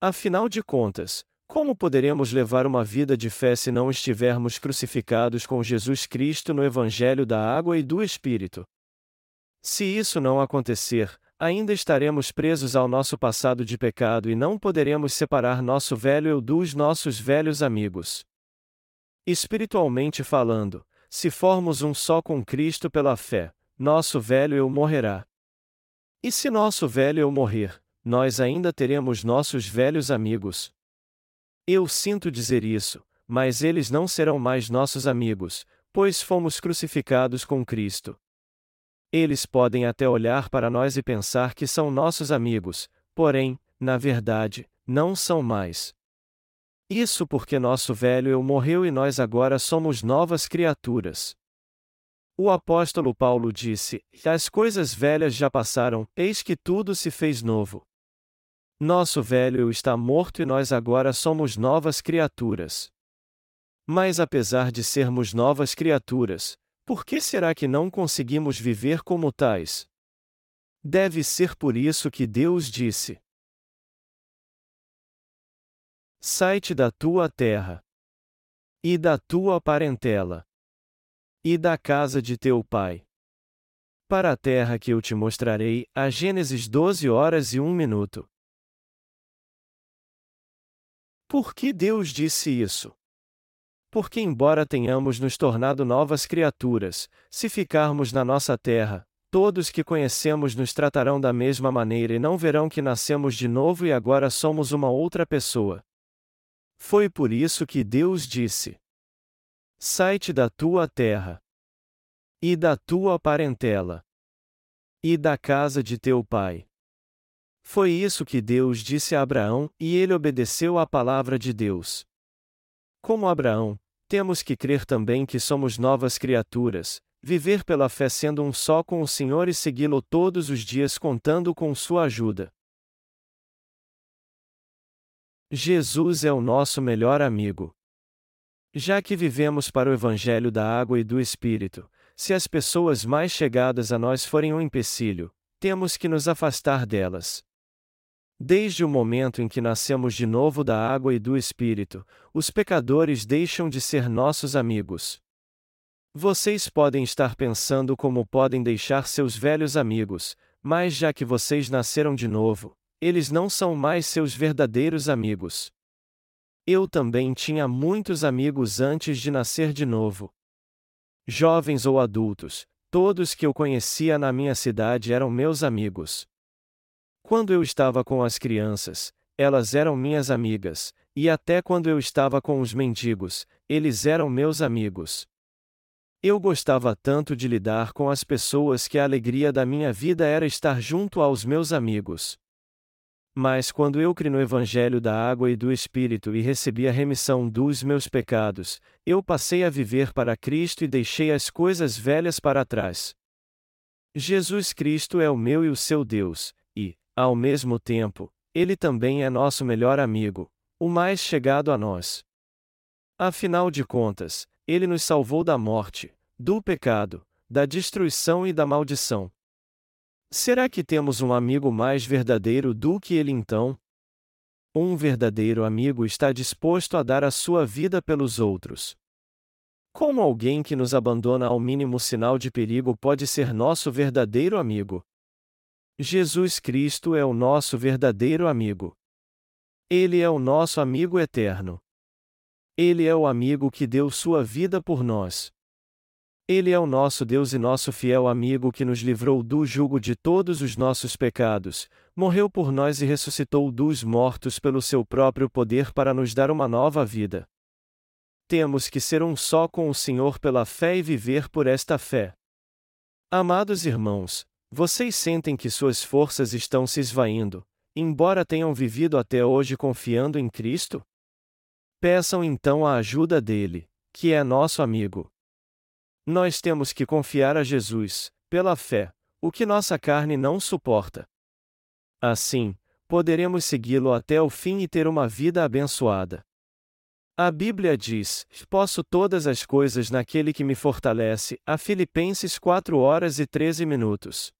Afinal de contas, como poderemos levar uma vida de fé se não estivermos crucificados com Jesus Cristo no Evangelho da água e do Espírito? Se isso não acontecer, ainda estaremos presos ao nosso passado de pecado e não poderemos separar nosso velho eu dos nossos velhos amigos. Espiritualmente falando, se formos um só com Cristo pela fé, nosso velho eu morrerá. E se nosso velho eu morrer, nós ainda teremos nossos velhos amigos. Eu sinto dizer isso, mas eles não serão mais nossos amigos, pois fomos crucificados com Cristo. Eles podem até olhar para nós e pensar que são nossos amigos, porém, na verdade, não são mais. Isso porque nosso velho eu morreu e nós agora somos novas criaturas. O apóstolo Paulo disse: As coisas velhas já passaram, eis que tudo se fez novo. Nosso velho eu está morto e nós agora somos novas criaturas. Mas apesar de sermos novas criaturas, por que será que não conseguimos viver como tais? Deve ser por isso que Deus disse: Sai-te da tua terra, e da tua parentela, e da casa de teu pai, para a terra que eu te mostrarei. A Gênesis 12 horas e 1 minuto. Por que Deus disse isso? Porque, embora tenhamos nos tornado novas criaturas, se ficarmos na nossa terra, todos que conhecemos nos tratarão da mesma maneira e não verão que nascemos de novo e agora somos uma outra pessoa. Foi por isso que Deus disse: Sai-te da tua terra, e da tua parentela, e da casa de teu pai. Foi isso que Deus disse a Abraão, e ele obedeceu à palavra de Deus. Como Abraão, temos que crer também que somos novas criaturas, viver pela fé sendo um só com o Senhor e segui-lo todos os dias contando com sua ajuda. Jesus é o nosso melhor amigo. Já que vivemos para o Evangelho da água e do Espírito, se as pessoas mais chegadas a nós forem um empecilho, temos que nos afastar delas. Desde o momento em que nascemos de novo da água e do Espírito, os pecadores deixam de ser nossos amigos. Vocês podem estar pensando como podem deixar seus velhos amigos, mas já que vocês nasceram de novo, eles não são mais seus verdadeiros amigos. Eu também tinha muitos amigos antes de nascer de novo. Jovens ou adultos, todos que eu conhecia na minha cidade eram meus amigos. Quando eu estava com as crianças, elas eram minhas amigas, e até quando eu estava com os mendigos, eles eram meus amigos. Eu gostava tanto de lidar com as pessoas que a alegria da minha vida era estar junto aos meus amigos. Mas quando eu criei no Evangelho da Água e do Espírito e recebi a remissão dos meus pecados, eu passei a viver para Cristo e deixei as coisas velhas para trás. Jesus Cristo é o meu e o seu Deus, e, ao mesmo tempo, Ele também é nosso melhor amigo, o mais chegado a nós. Afinal de contas, Ele nos salvou da morte, do pecado, da destruição e da maldição. Será que temos um amigo mais verdadeiro do que ele então? Um verdadeiro amigo está disposto a dar a sua vida pelos outros. Como alguém que nos abandona ao mínimo sinal de perigo pode ser nosso verdadeiro amigo? Jesus Cristo é o nosso verdadeiro amigo. Ele é o nosso amigo eterno. Ele é o amigo que deu sua vida por nós. Ele é o nosso Deus e nosso fiel amigo que nos livrou do jugo de todos os nossos pecados, morreu por nós e ressuscitou dos mortos pelo seu próprio poder para nos dar uma nova vida. Temos que ser um só com o Senhor pela fé e viver por esta fé. Amados irmãos, vocês sentem que suas forças estão se esvaindo, embora tenham vivido até hoje confiando em Cristo? Peçam então a ajuda dele, que é nosso amigo. Nós temos que confiar a Jesus, pela fé, o que nossa carne não suporta. Assim, poderemos segui-lo até o fim e ter uma vida abençoada. A Bíblia diz: Posso todas as coisas naquele que me fortalece, a Filipenses 4 horas e 13 minutos.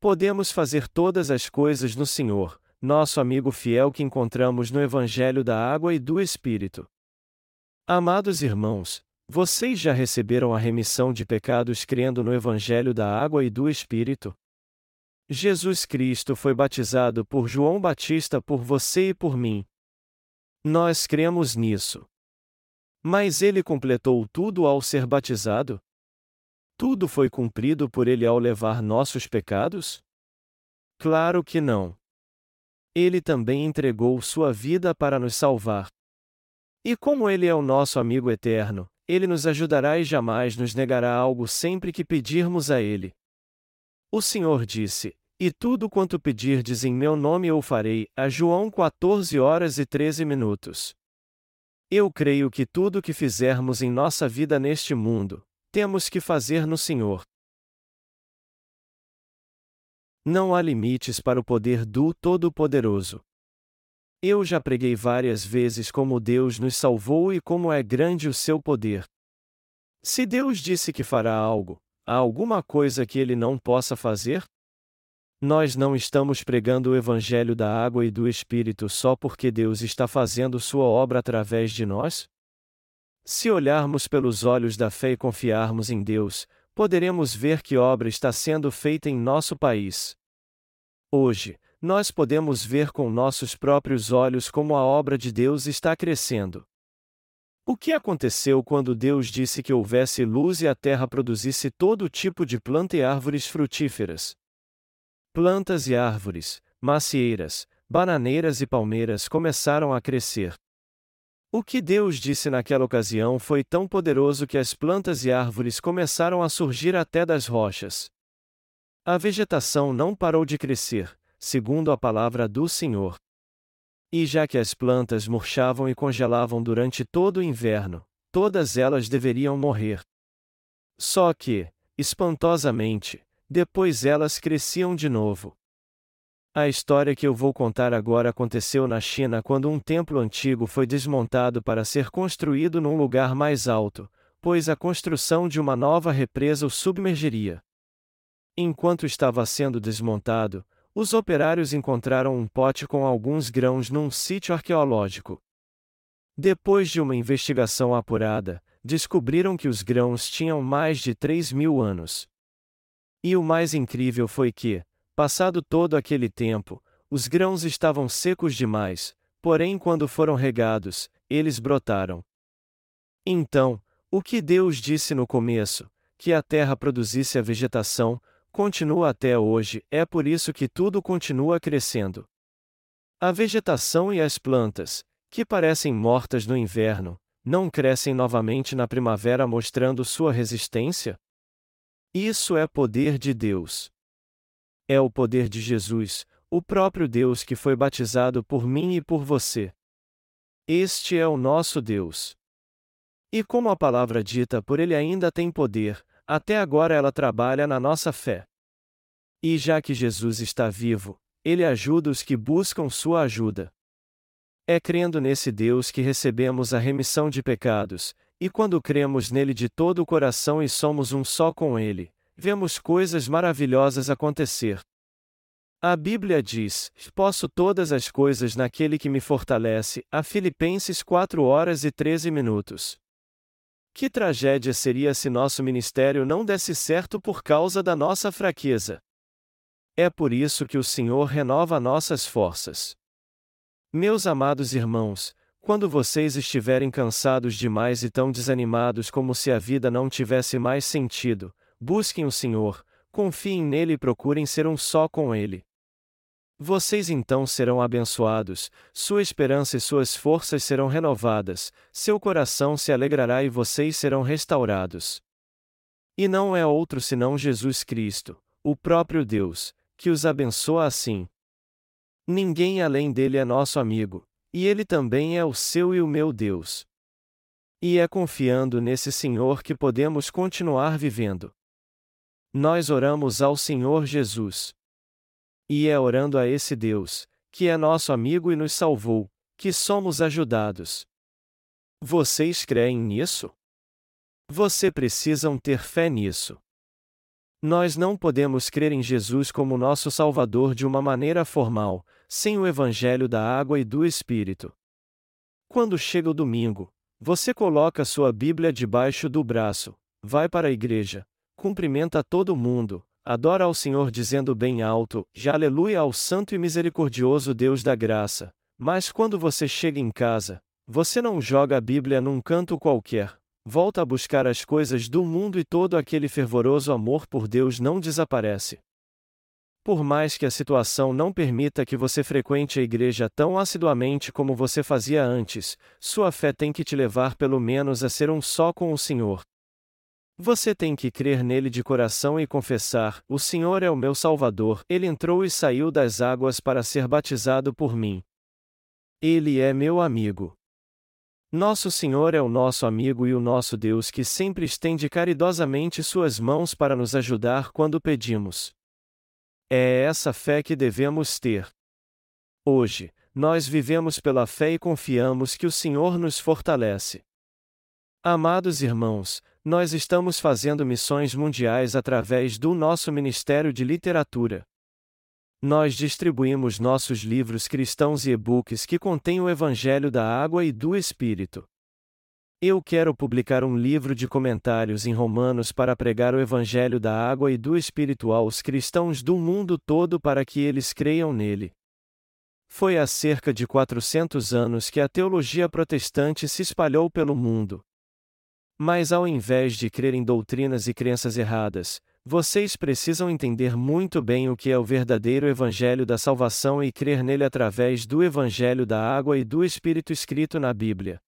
Podemos fazer todas as coisas no Senhor, nosso amigo fiel que encontramos no Evangelho da Água e do Espírito. Amados irmãos, vocês já receberam a remissão de pecados crendo no Evangelho da Água e do Espírito? Jesus Cristo foi batizado por João Batista por você e por mim. Nós cremos nisso. Mas ele completou tudo ao ser batizado? Tudo foi cumprido por ele ao levar nossos pecados? Claro que não. Ele também entregou sua vida para nos salvar. E como ele é o nosso amigo eterno, ele nos ajudará e jamais nos negará algo sempre que pedirmos a Ele. O Senhor disse: E tudo quanto pedirdes em meu nome eu farei, a João 14 horas e 13 minutos. Eu creio que tudo que fizermos em nossa vida neste mundo, temos que fazer no Senhor. Não há limites para o poder do Todo-Poderoso. Eu já preguei várias vezes como Deus nos salvou e como é grande o seu poder. Se Deus disse que fará algo, há alguma coisa que ele não possa fazer? Nós não estamos pregando o Evangelho da água e do Espírito só porque Deus está fazendo sua obra através de nós? Se olharmos pelos olhos da fé e confiarmos em Deus, poderemos ver que obra está sendo feita em nosso país. Hoje, nós podemos ver com nossos próprios olhos como a obra de Deus está crescendo. O que aconteceu quando Deus disse que houvesse luz e a terra produzisse todo tipo de planta e árvores frutíferas? Plantas e árvores, macieiras, bananeiras e palmeiras começaram a crescer. O que Deus disse naquela ocasião foi tão poderoso que as plantas e árvores começaram a surgir até das rochas. A vegetação não parou de crescer, segundo a palavra do Senhor. E já que as plantas murchavam e congelavam durante todo o inverno, todas elas deveriam morrer. Só que, espantosamente, depois elas cresciam de novo. A história que eu vou contar agora aconteceu na China quando um templo antigo foi desmontado para ser construído num lugar mais alto, pois a construção de uma nova represa o submergeria. Enquanto estava sendo desmontado, os operários encontraram um pote com alguns grãos num sítio arqueológico. Depois de uma investigação apurada, descobriram que os grãos tinham mais de 3 mil anos. E o mais incrível foi que, passado todo aquele tempo, os grãos estavam secos demais, porém, quando foram regados, eles brotaram. Então, o que Deus disse no começo, que a terra produzisse a vegetação, continua até hoje, é por isso que tudo continua crescendo. A vegetação e as plantas, que parecem mortas no inverno, não crescem novamente na primavera mostrando sua resistência? Isso é poder de Deus. É o poder de Jesus, o próprio Deus que foi batizado por mim e por você. Este é o nosso Deus. E como a palavra dita por ele ainda tem poder, até agora ela trabalha na nossa fé. E já que Jesus está vivo, ele ajuda os que buscam sua ajuda. É crendo nesse Deus que recebemos a remissão de pecados, e quando cremos nele de todo o coração e somos um só com ele, vemos coisas maravilhosas acontecer, a Bíblia diz: Posso todas as coisas naquele que me fortalece, a Filipenses 4 horas e 13 minutos. Que tragédia seria se nosso ministério não desse certo por causa da nossa fraqueza. É por isso que o Senhor renova nossas forças. Meus amados irmãos, quando vocês estiverem cansados demais e tão desanimados como se a vida não tivesse mais sentido, busquem o Senhor, confiem nele e procurem ser um só com ele. Vocês então serão abençoados, sua esperança e suas forças serão renovadas, seu coração se alegrará e vocês serão restaurados. E não é outro senão Jesus Cristo, o próprio Deus, que os abençoa assim. Ninguém além dele é nosso amigo, e ele também é o seu e o meu Deus. E é confiando nesse Senhor que podemos continuar vivendo. Nós oramos ao Senhor Jesus. E é orando a esse Deus, que é nosso amigo e nos salvou, que somos ajudados. Vocês creem nisso? Você precisam ter fé nisso. Nós não podemos crer em Jesus como nosso Salvador de uma maneira formal, sem o Evangelho da água e do Espírito. Quando chega o domingo, você coloca sua Bíblia debaixo do braço, vai para a igreja, cumprimenta todo mundo, Adora ao Senhor dizendo bem alto, já aleluia ao santo e misericordioso Deus da graça. Mas quando você chega em casa, você não joga a Bíblia num canto qualquer, volta a buscar as coisas do mundo e todo aquele fervoroso amor por Deus não desaparece. Por mais que a situação não permita que você frequente a igreja tão assiduamente como você fazia antes, sua fé tem que te levar pelo menos a ser um só com o Senhor, você tem que crer nele de coração e confessar: O Senhor é o meu Salvador, ele entrou e saiu das águas para ser batizado por mim. Ele é meu amigo. Nosso Senhor é o nosso amigo e o nosso Deus que sempre estende caridosamente suas mãos para nos ajudar quando pedimos. É essa fé que devemos ter. Hoje, nós vivemos pela fé e confiamos que o Senhor nos fortalece. Amados irmãos, nós estamos fazendo missões mundiais através do nosso Ministério de Literatura. Nós distribuímos nossos livros cristãos e e-books que contêm o Evangelho da Água e do Espírito. Eu quero publicar um livro de comentários em Romanos para pregar o Evangelho da Água e do Espírito aos cristãos do mundo todo para que eles creiam nele. Foi há cerca de 400 anos que a teologia protestante se espalhou pelo mundo. Mas ao invés de crer em doutrinas e crenças erradas, vocês precisam entender muito bem o que é o verdadeiro Evangelho da salvação e crer nele através do Evangelho da água e do Espírito escrito na Bíblia.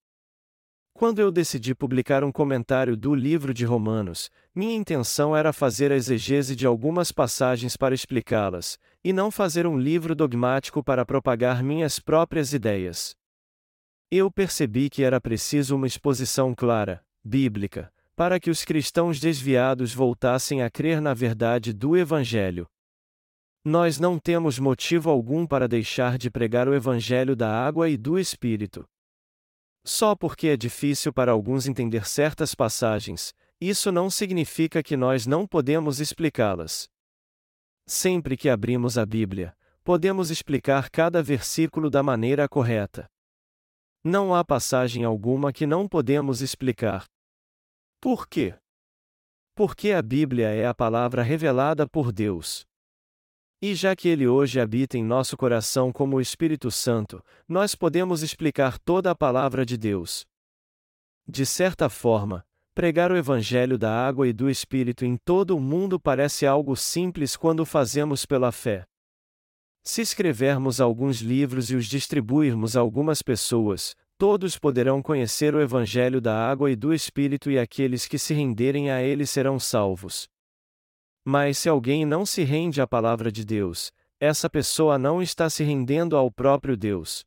Quando eu decidi publicar um comentário do livro de Romanos, minha intenção era fazer a exegese de algumas passagens para explicá-las, e não fazer um livro dogmático para propagar minhas próprias ideias. Eu percebi que era preciso uma exposição clara, bíblica, para que os cristãos desviados voltassem a crer na verdade do Evangelho. Nós não temos motivo algum para deixar de pregar o Evangelho da água e do Espírito. Só porque é difícil para alguns entender certas passagens, isso não significa que nós não podemos explicá-las. Sempre que abrimos a Bíblia, podemos explicar cada versículo da maneira correta. Não há passagem alguma que não podemos explicar. Por quê? Porque a Bíblia é a palavra revelada por Deus. E já que ele hoje habita em nosso coração como o Espírito Santo, nós podemos explicar toda a palavra de Deus. De certa forma, pregar o Evangelho da água e do Espírito em todo o mundo parece algo simples quando o fazemos pela fé. Se escrevermos alguns livros e os distribuirmos a algumas pessoas, todos poderão conhecer o Evangelho da água e do Espírito e aqueles que se renderem a ele serão salvos. Mas se alguém não se rende à palavra de Deus, essa pessoa não está se rendendo ao próprio Deus.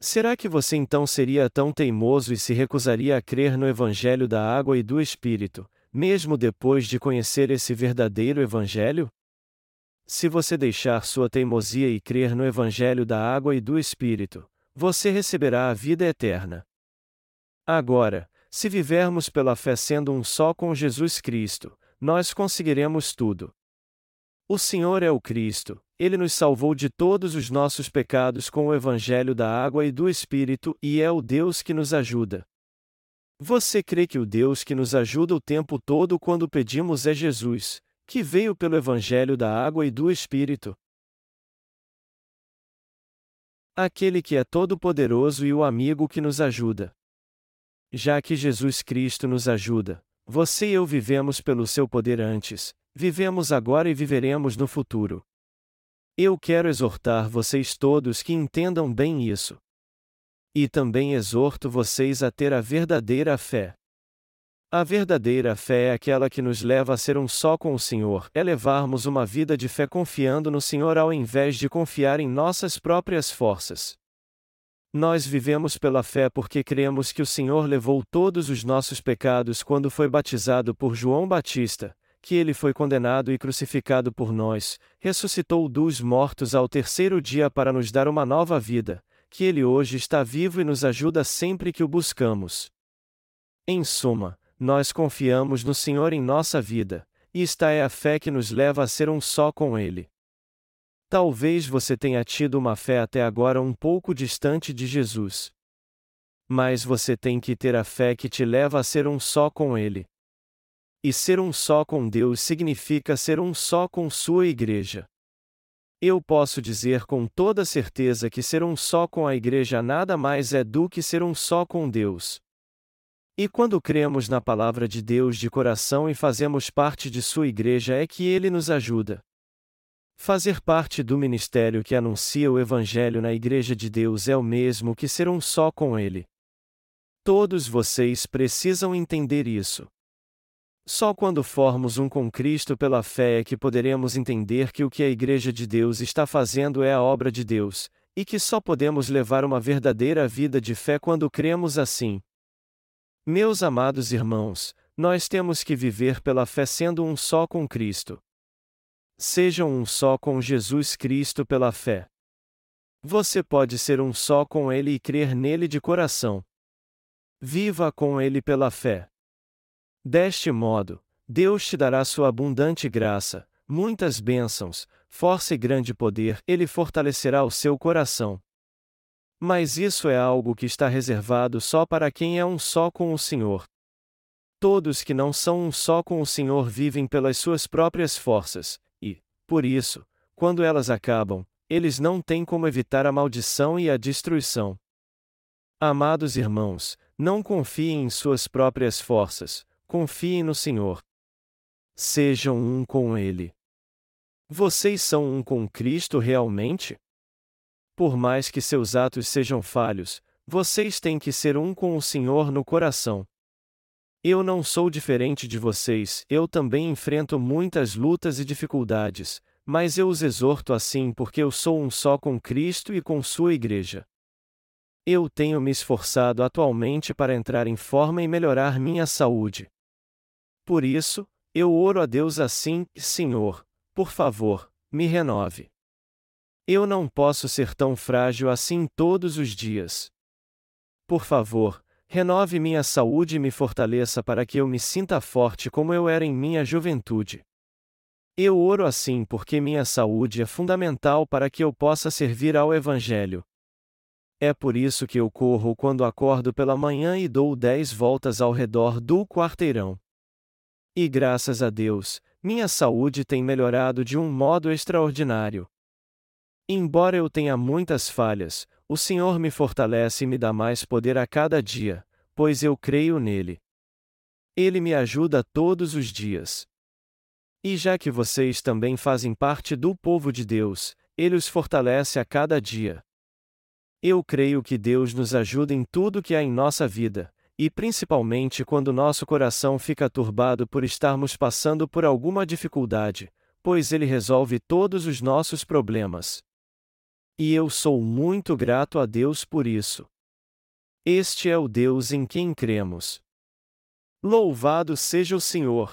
Será que você então seria tão teimoso e se recusaria a crer no Evangelho da água e do Espírito, mesmo depois de conhecer esse verdadeiro Evangelho? Se você deixar sua teimosia e crer no Evangelho da água e do Espírito, você receberá a vida eterna. Agora, se vivermos pela fé sendo um só com Jesus Cristo, nós conseguiremos tudo. O Senhor é o Cristo, ele nos salvou de todos os nossos pecados com o Evangelho da água e do Espírito e é o Deus que nos ajuda. Você crê que o Deus que nos ajuda o tempo todo quando pedimos é Jesus, que veio pelo Evangelho da água e do Espírito. Aquele que é todo-poderoso e o amigo que nos ajuda. Já que Jesus Cristo nos ajuda, você e eu vivemos pelo seu poder antes, vivemos agora e viveremos no futuro. Eu quero exortar vocês todos que entendam bem isso. E também exorto vocês a ter a verdadeira fé. A verdadeira fé é aquela que nos leva a ser um só com o Senhor, é levarmos uma vida de fé confiando no Senhor ao invés de confiar em nossas próprias forças. Nós vivemos pela fé porque cremos que o Senhor levou todos os nossos pecados quando foi batizado por João Batista, que ele foi condenado e crucificado por nós, ressuscitou dos mortos ao terceiro dia para nos dar uma nova vida, que ele hoje está vivo e nos ajuda sempre que o buscamos. Em suma, nós confiamos no Senhor em nossa vida, e esta é a fé que nos leva a ser um só com Ele. Talvez você tenha tido uma fé até agora um pouco distante de Jesus. Mas você tem que ter a fé que te leva a ser um só com Ele. E ser um só com Deus significa ser um só com Sua Igreja. Eu posso dizer com toda certeza que ser um só com a Igreja nada mais é do que ser um só com Deus. E quando cremos na palavra de Deus de coração e fazemos parte de sua igreja é que ele nos ajuda. Fazer parte do ministério que anuncia o Evangelho na Igreja de Deus é o mesmo que ser um só com Ele. Todos vocês precisam entender isso. Só quando formos um com Cristo pela fé é que poderemos entender que o que a Igreja de Deus está fazendo é a obra de Deus, e que só podemos levar uma verdadeira vida de fé quando cremos assim. Meus amados irmãos, nós temos que viver pela fé sendo um só com Cristo. Sejam um só com Jesus Cristo pela fé. Você pode ser um só com Ele e crer nele de coração. Viva com Ele pela fé. Deste modo, Deus te dará sua abundante graça, muitas bênçãos, força e grande poder, Ele fortalecerá o seu coração. Mas isso é algo que está reservado só para quem é um só com o Senhor. Todos que não são um só com o Senhor vivem pelas suas próprias forças, e, por isso, quando elas acabam, eles não têm como evitar a maldição e a destruição. Amados irmãos, não confiem em suas próprias forças, confiem no Senhor. Sejam um com Ele. Vocês são um com Cristo realmente? Por mais que seus atos sejam falhos, vocês têm que ser um com o Senhor no coração. Eu não sou diferente de vocês, eu também enfrento muitas lutas e dificuldades, mas eu os exorto assim porque eu sou um só com Cristo e com Sua Igreja. Eu tenho me esforçado atualmente para entrar em forma e melhorar minha saúde. Por isso, eu oro a Deus assim: Senhor, por favor, me renove. Eu não posso ser tão frágil assim todos os dias. Por favor, renove minha saúde e me fortaleça para que eu me sinta forte como eu era em minha juventude. Eu oro assim porque minha saúde é fundamental para que eu possa servir ao Evangelho. É por isso que eu corro quando acordo pela manhã e dou dez voltas ao redor do quarteirão. E graças a Deus, minha saúde tem melhorado de um modo extraordinário. Embora eu tenha muitas falhas, o Senhor me fortalece e me dá mais poder a cada dia, pois eu creio nele. Ele me ajuda todos os dias. E já que vocês também fazem parte do povo de Deus, ele os fortalece a cada dia. Eu creio que Deus nos ajuda em tudo que há em nossa vida, e principalmente quando nosso coração fica turbado por estarmos passando por alguma dificuldade, pois Ele resolve todos os nossos problemas. E eu sou muito grato a Deus por isso. Este é o Deus em quem cremos. Louvado seja o Senhor!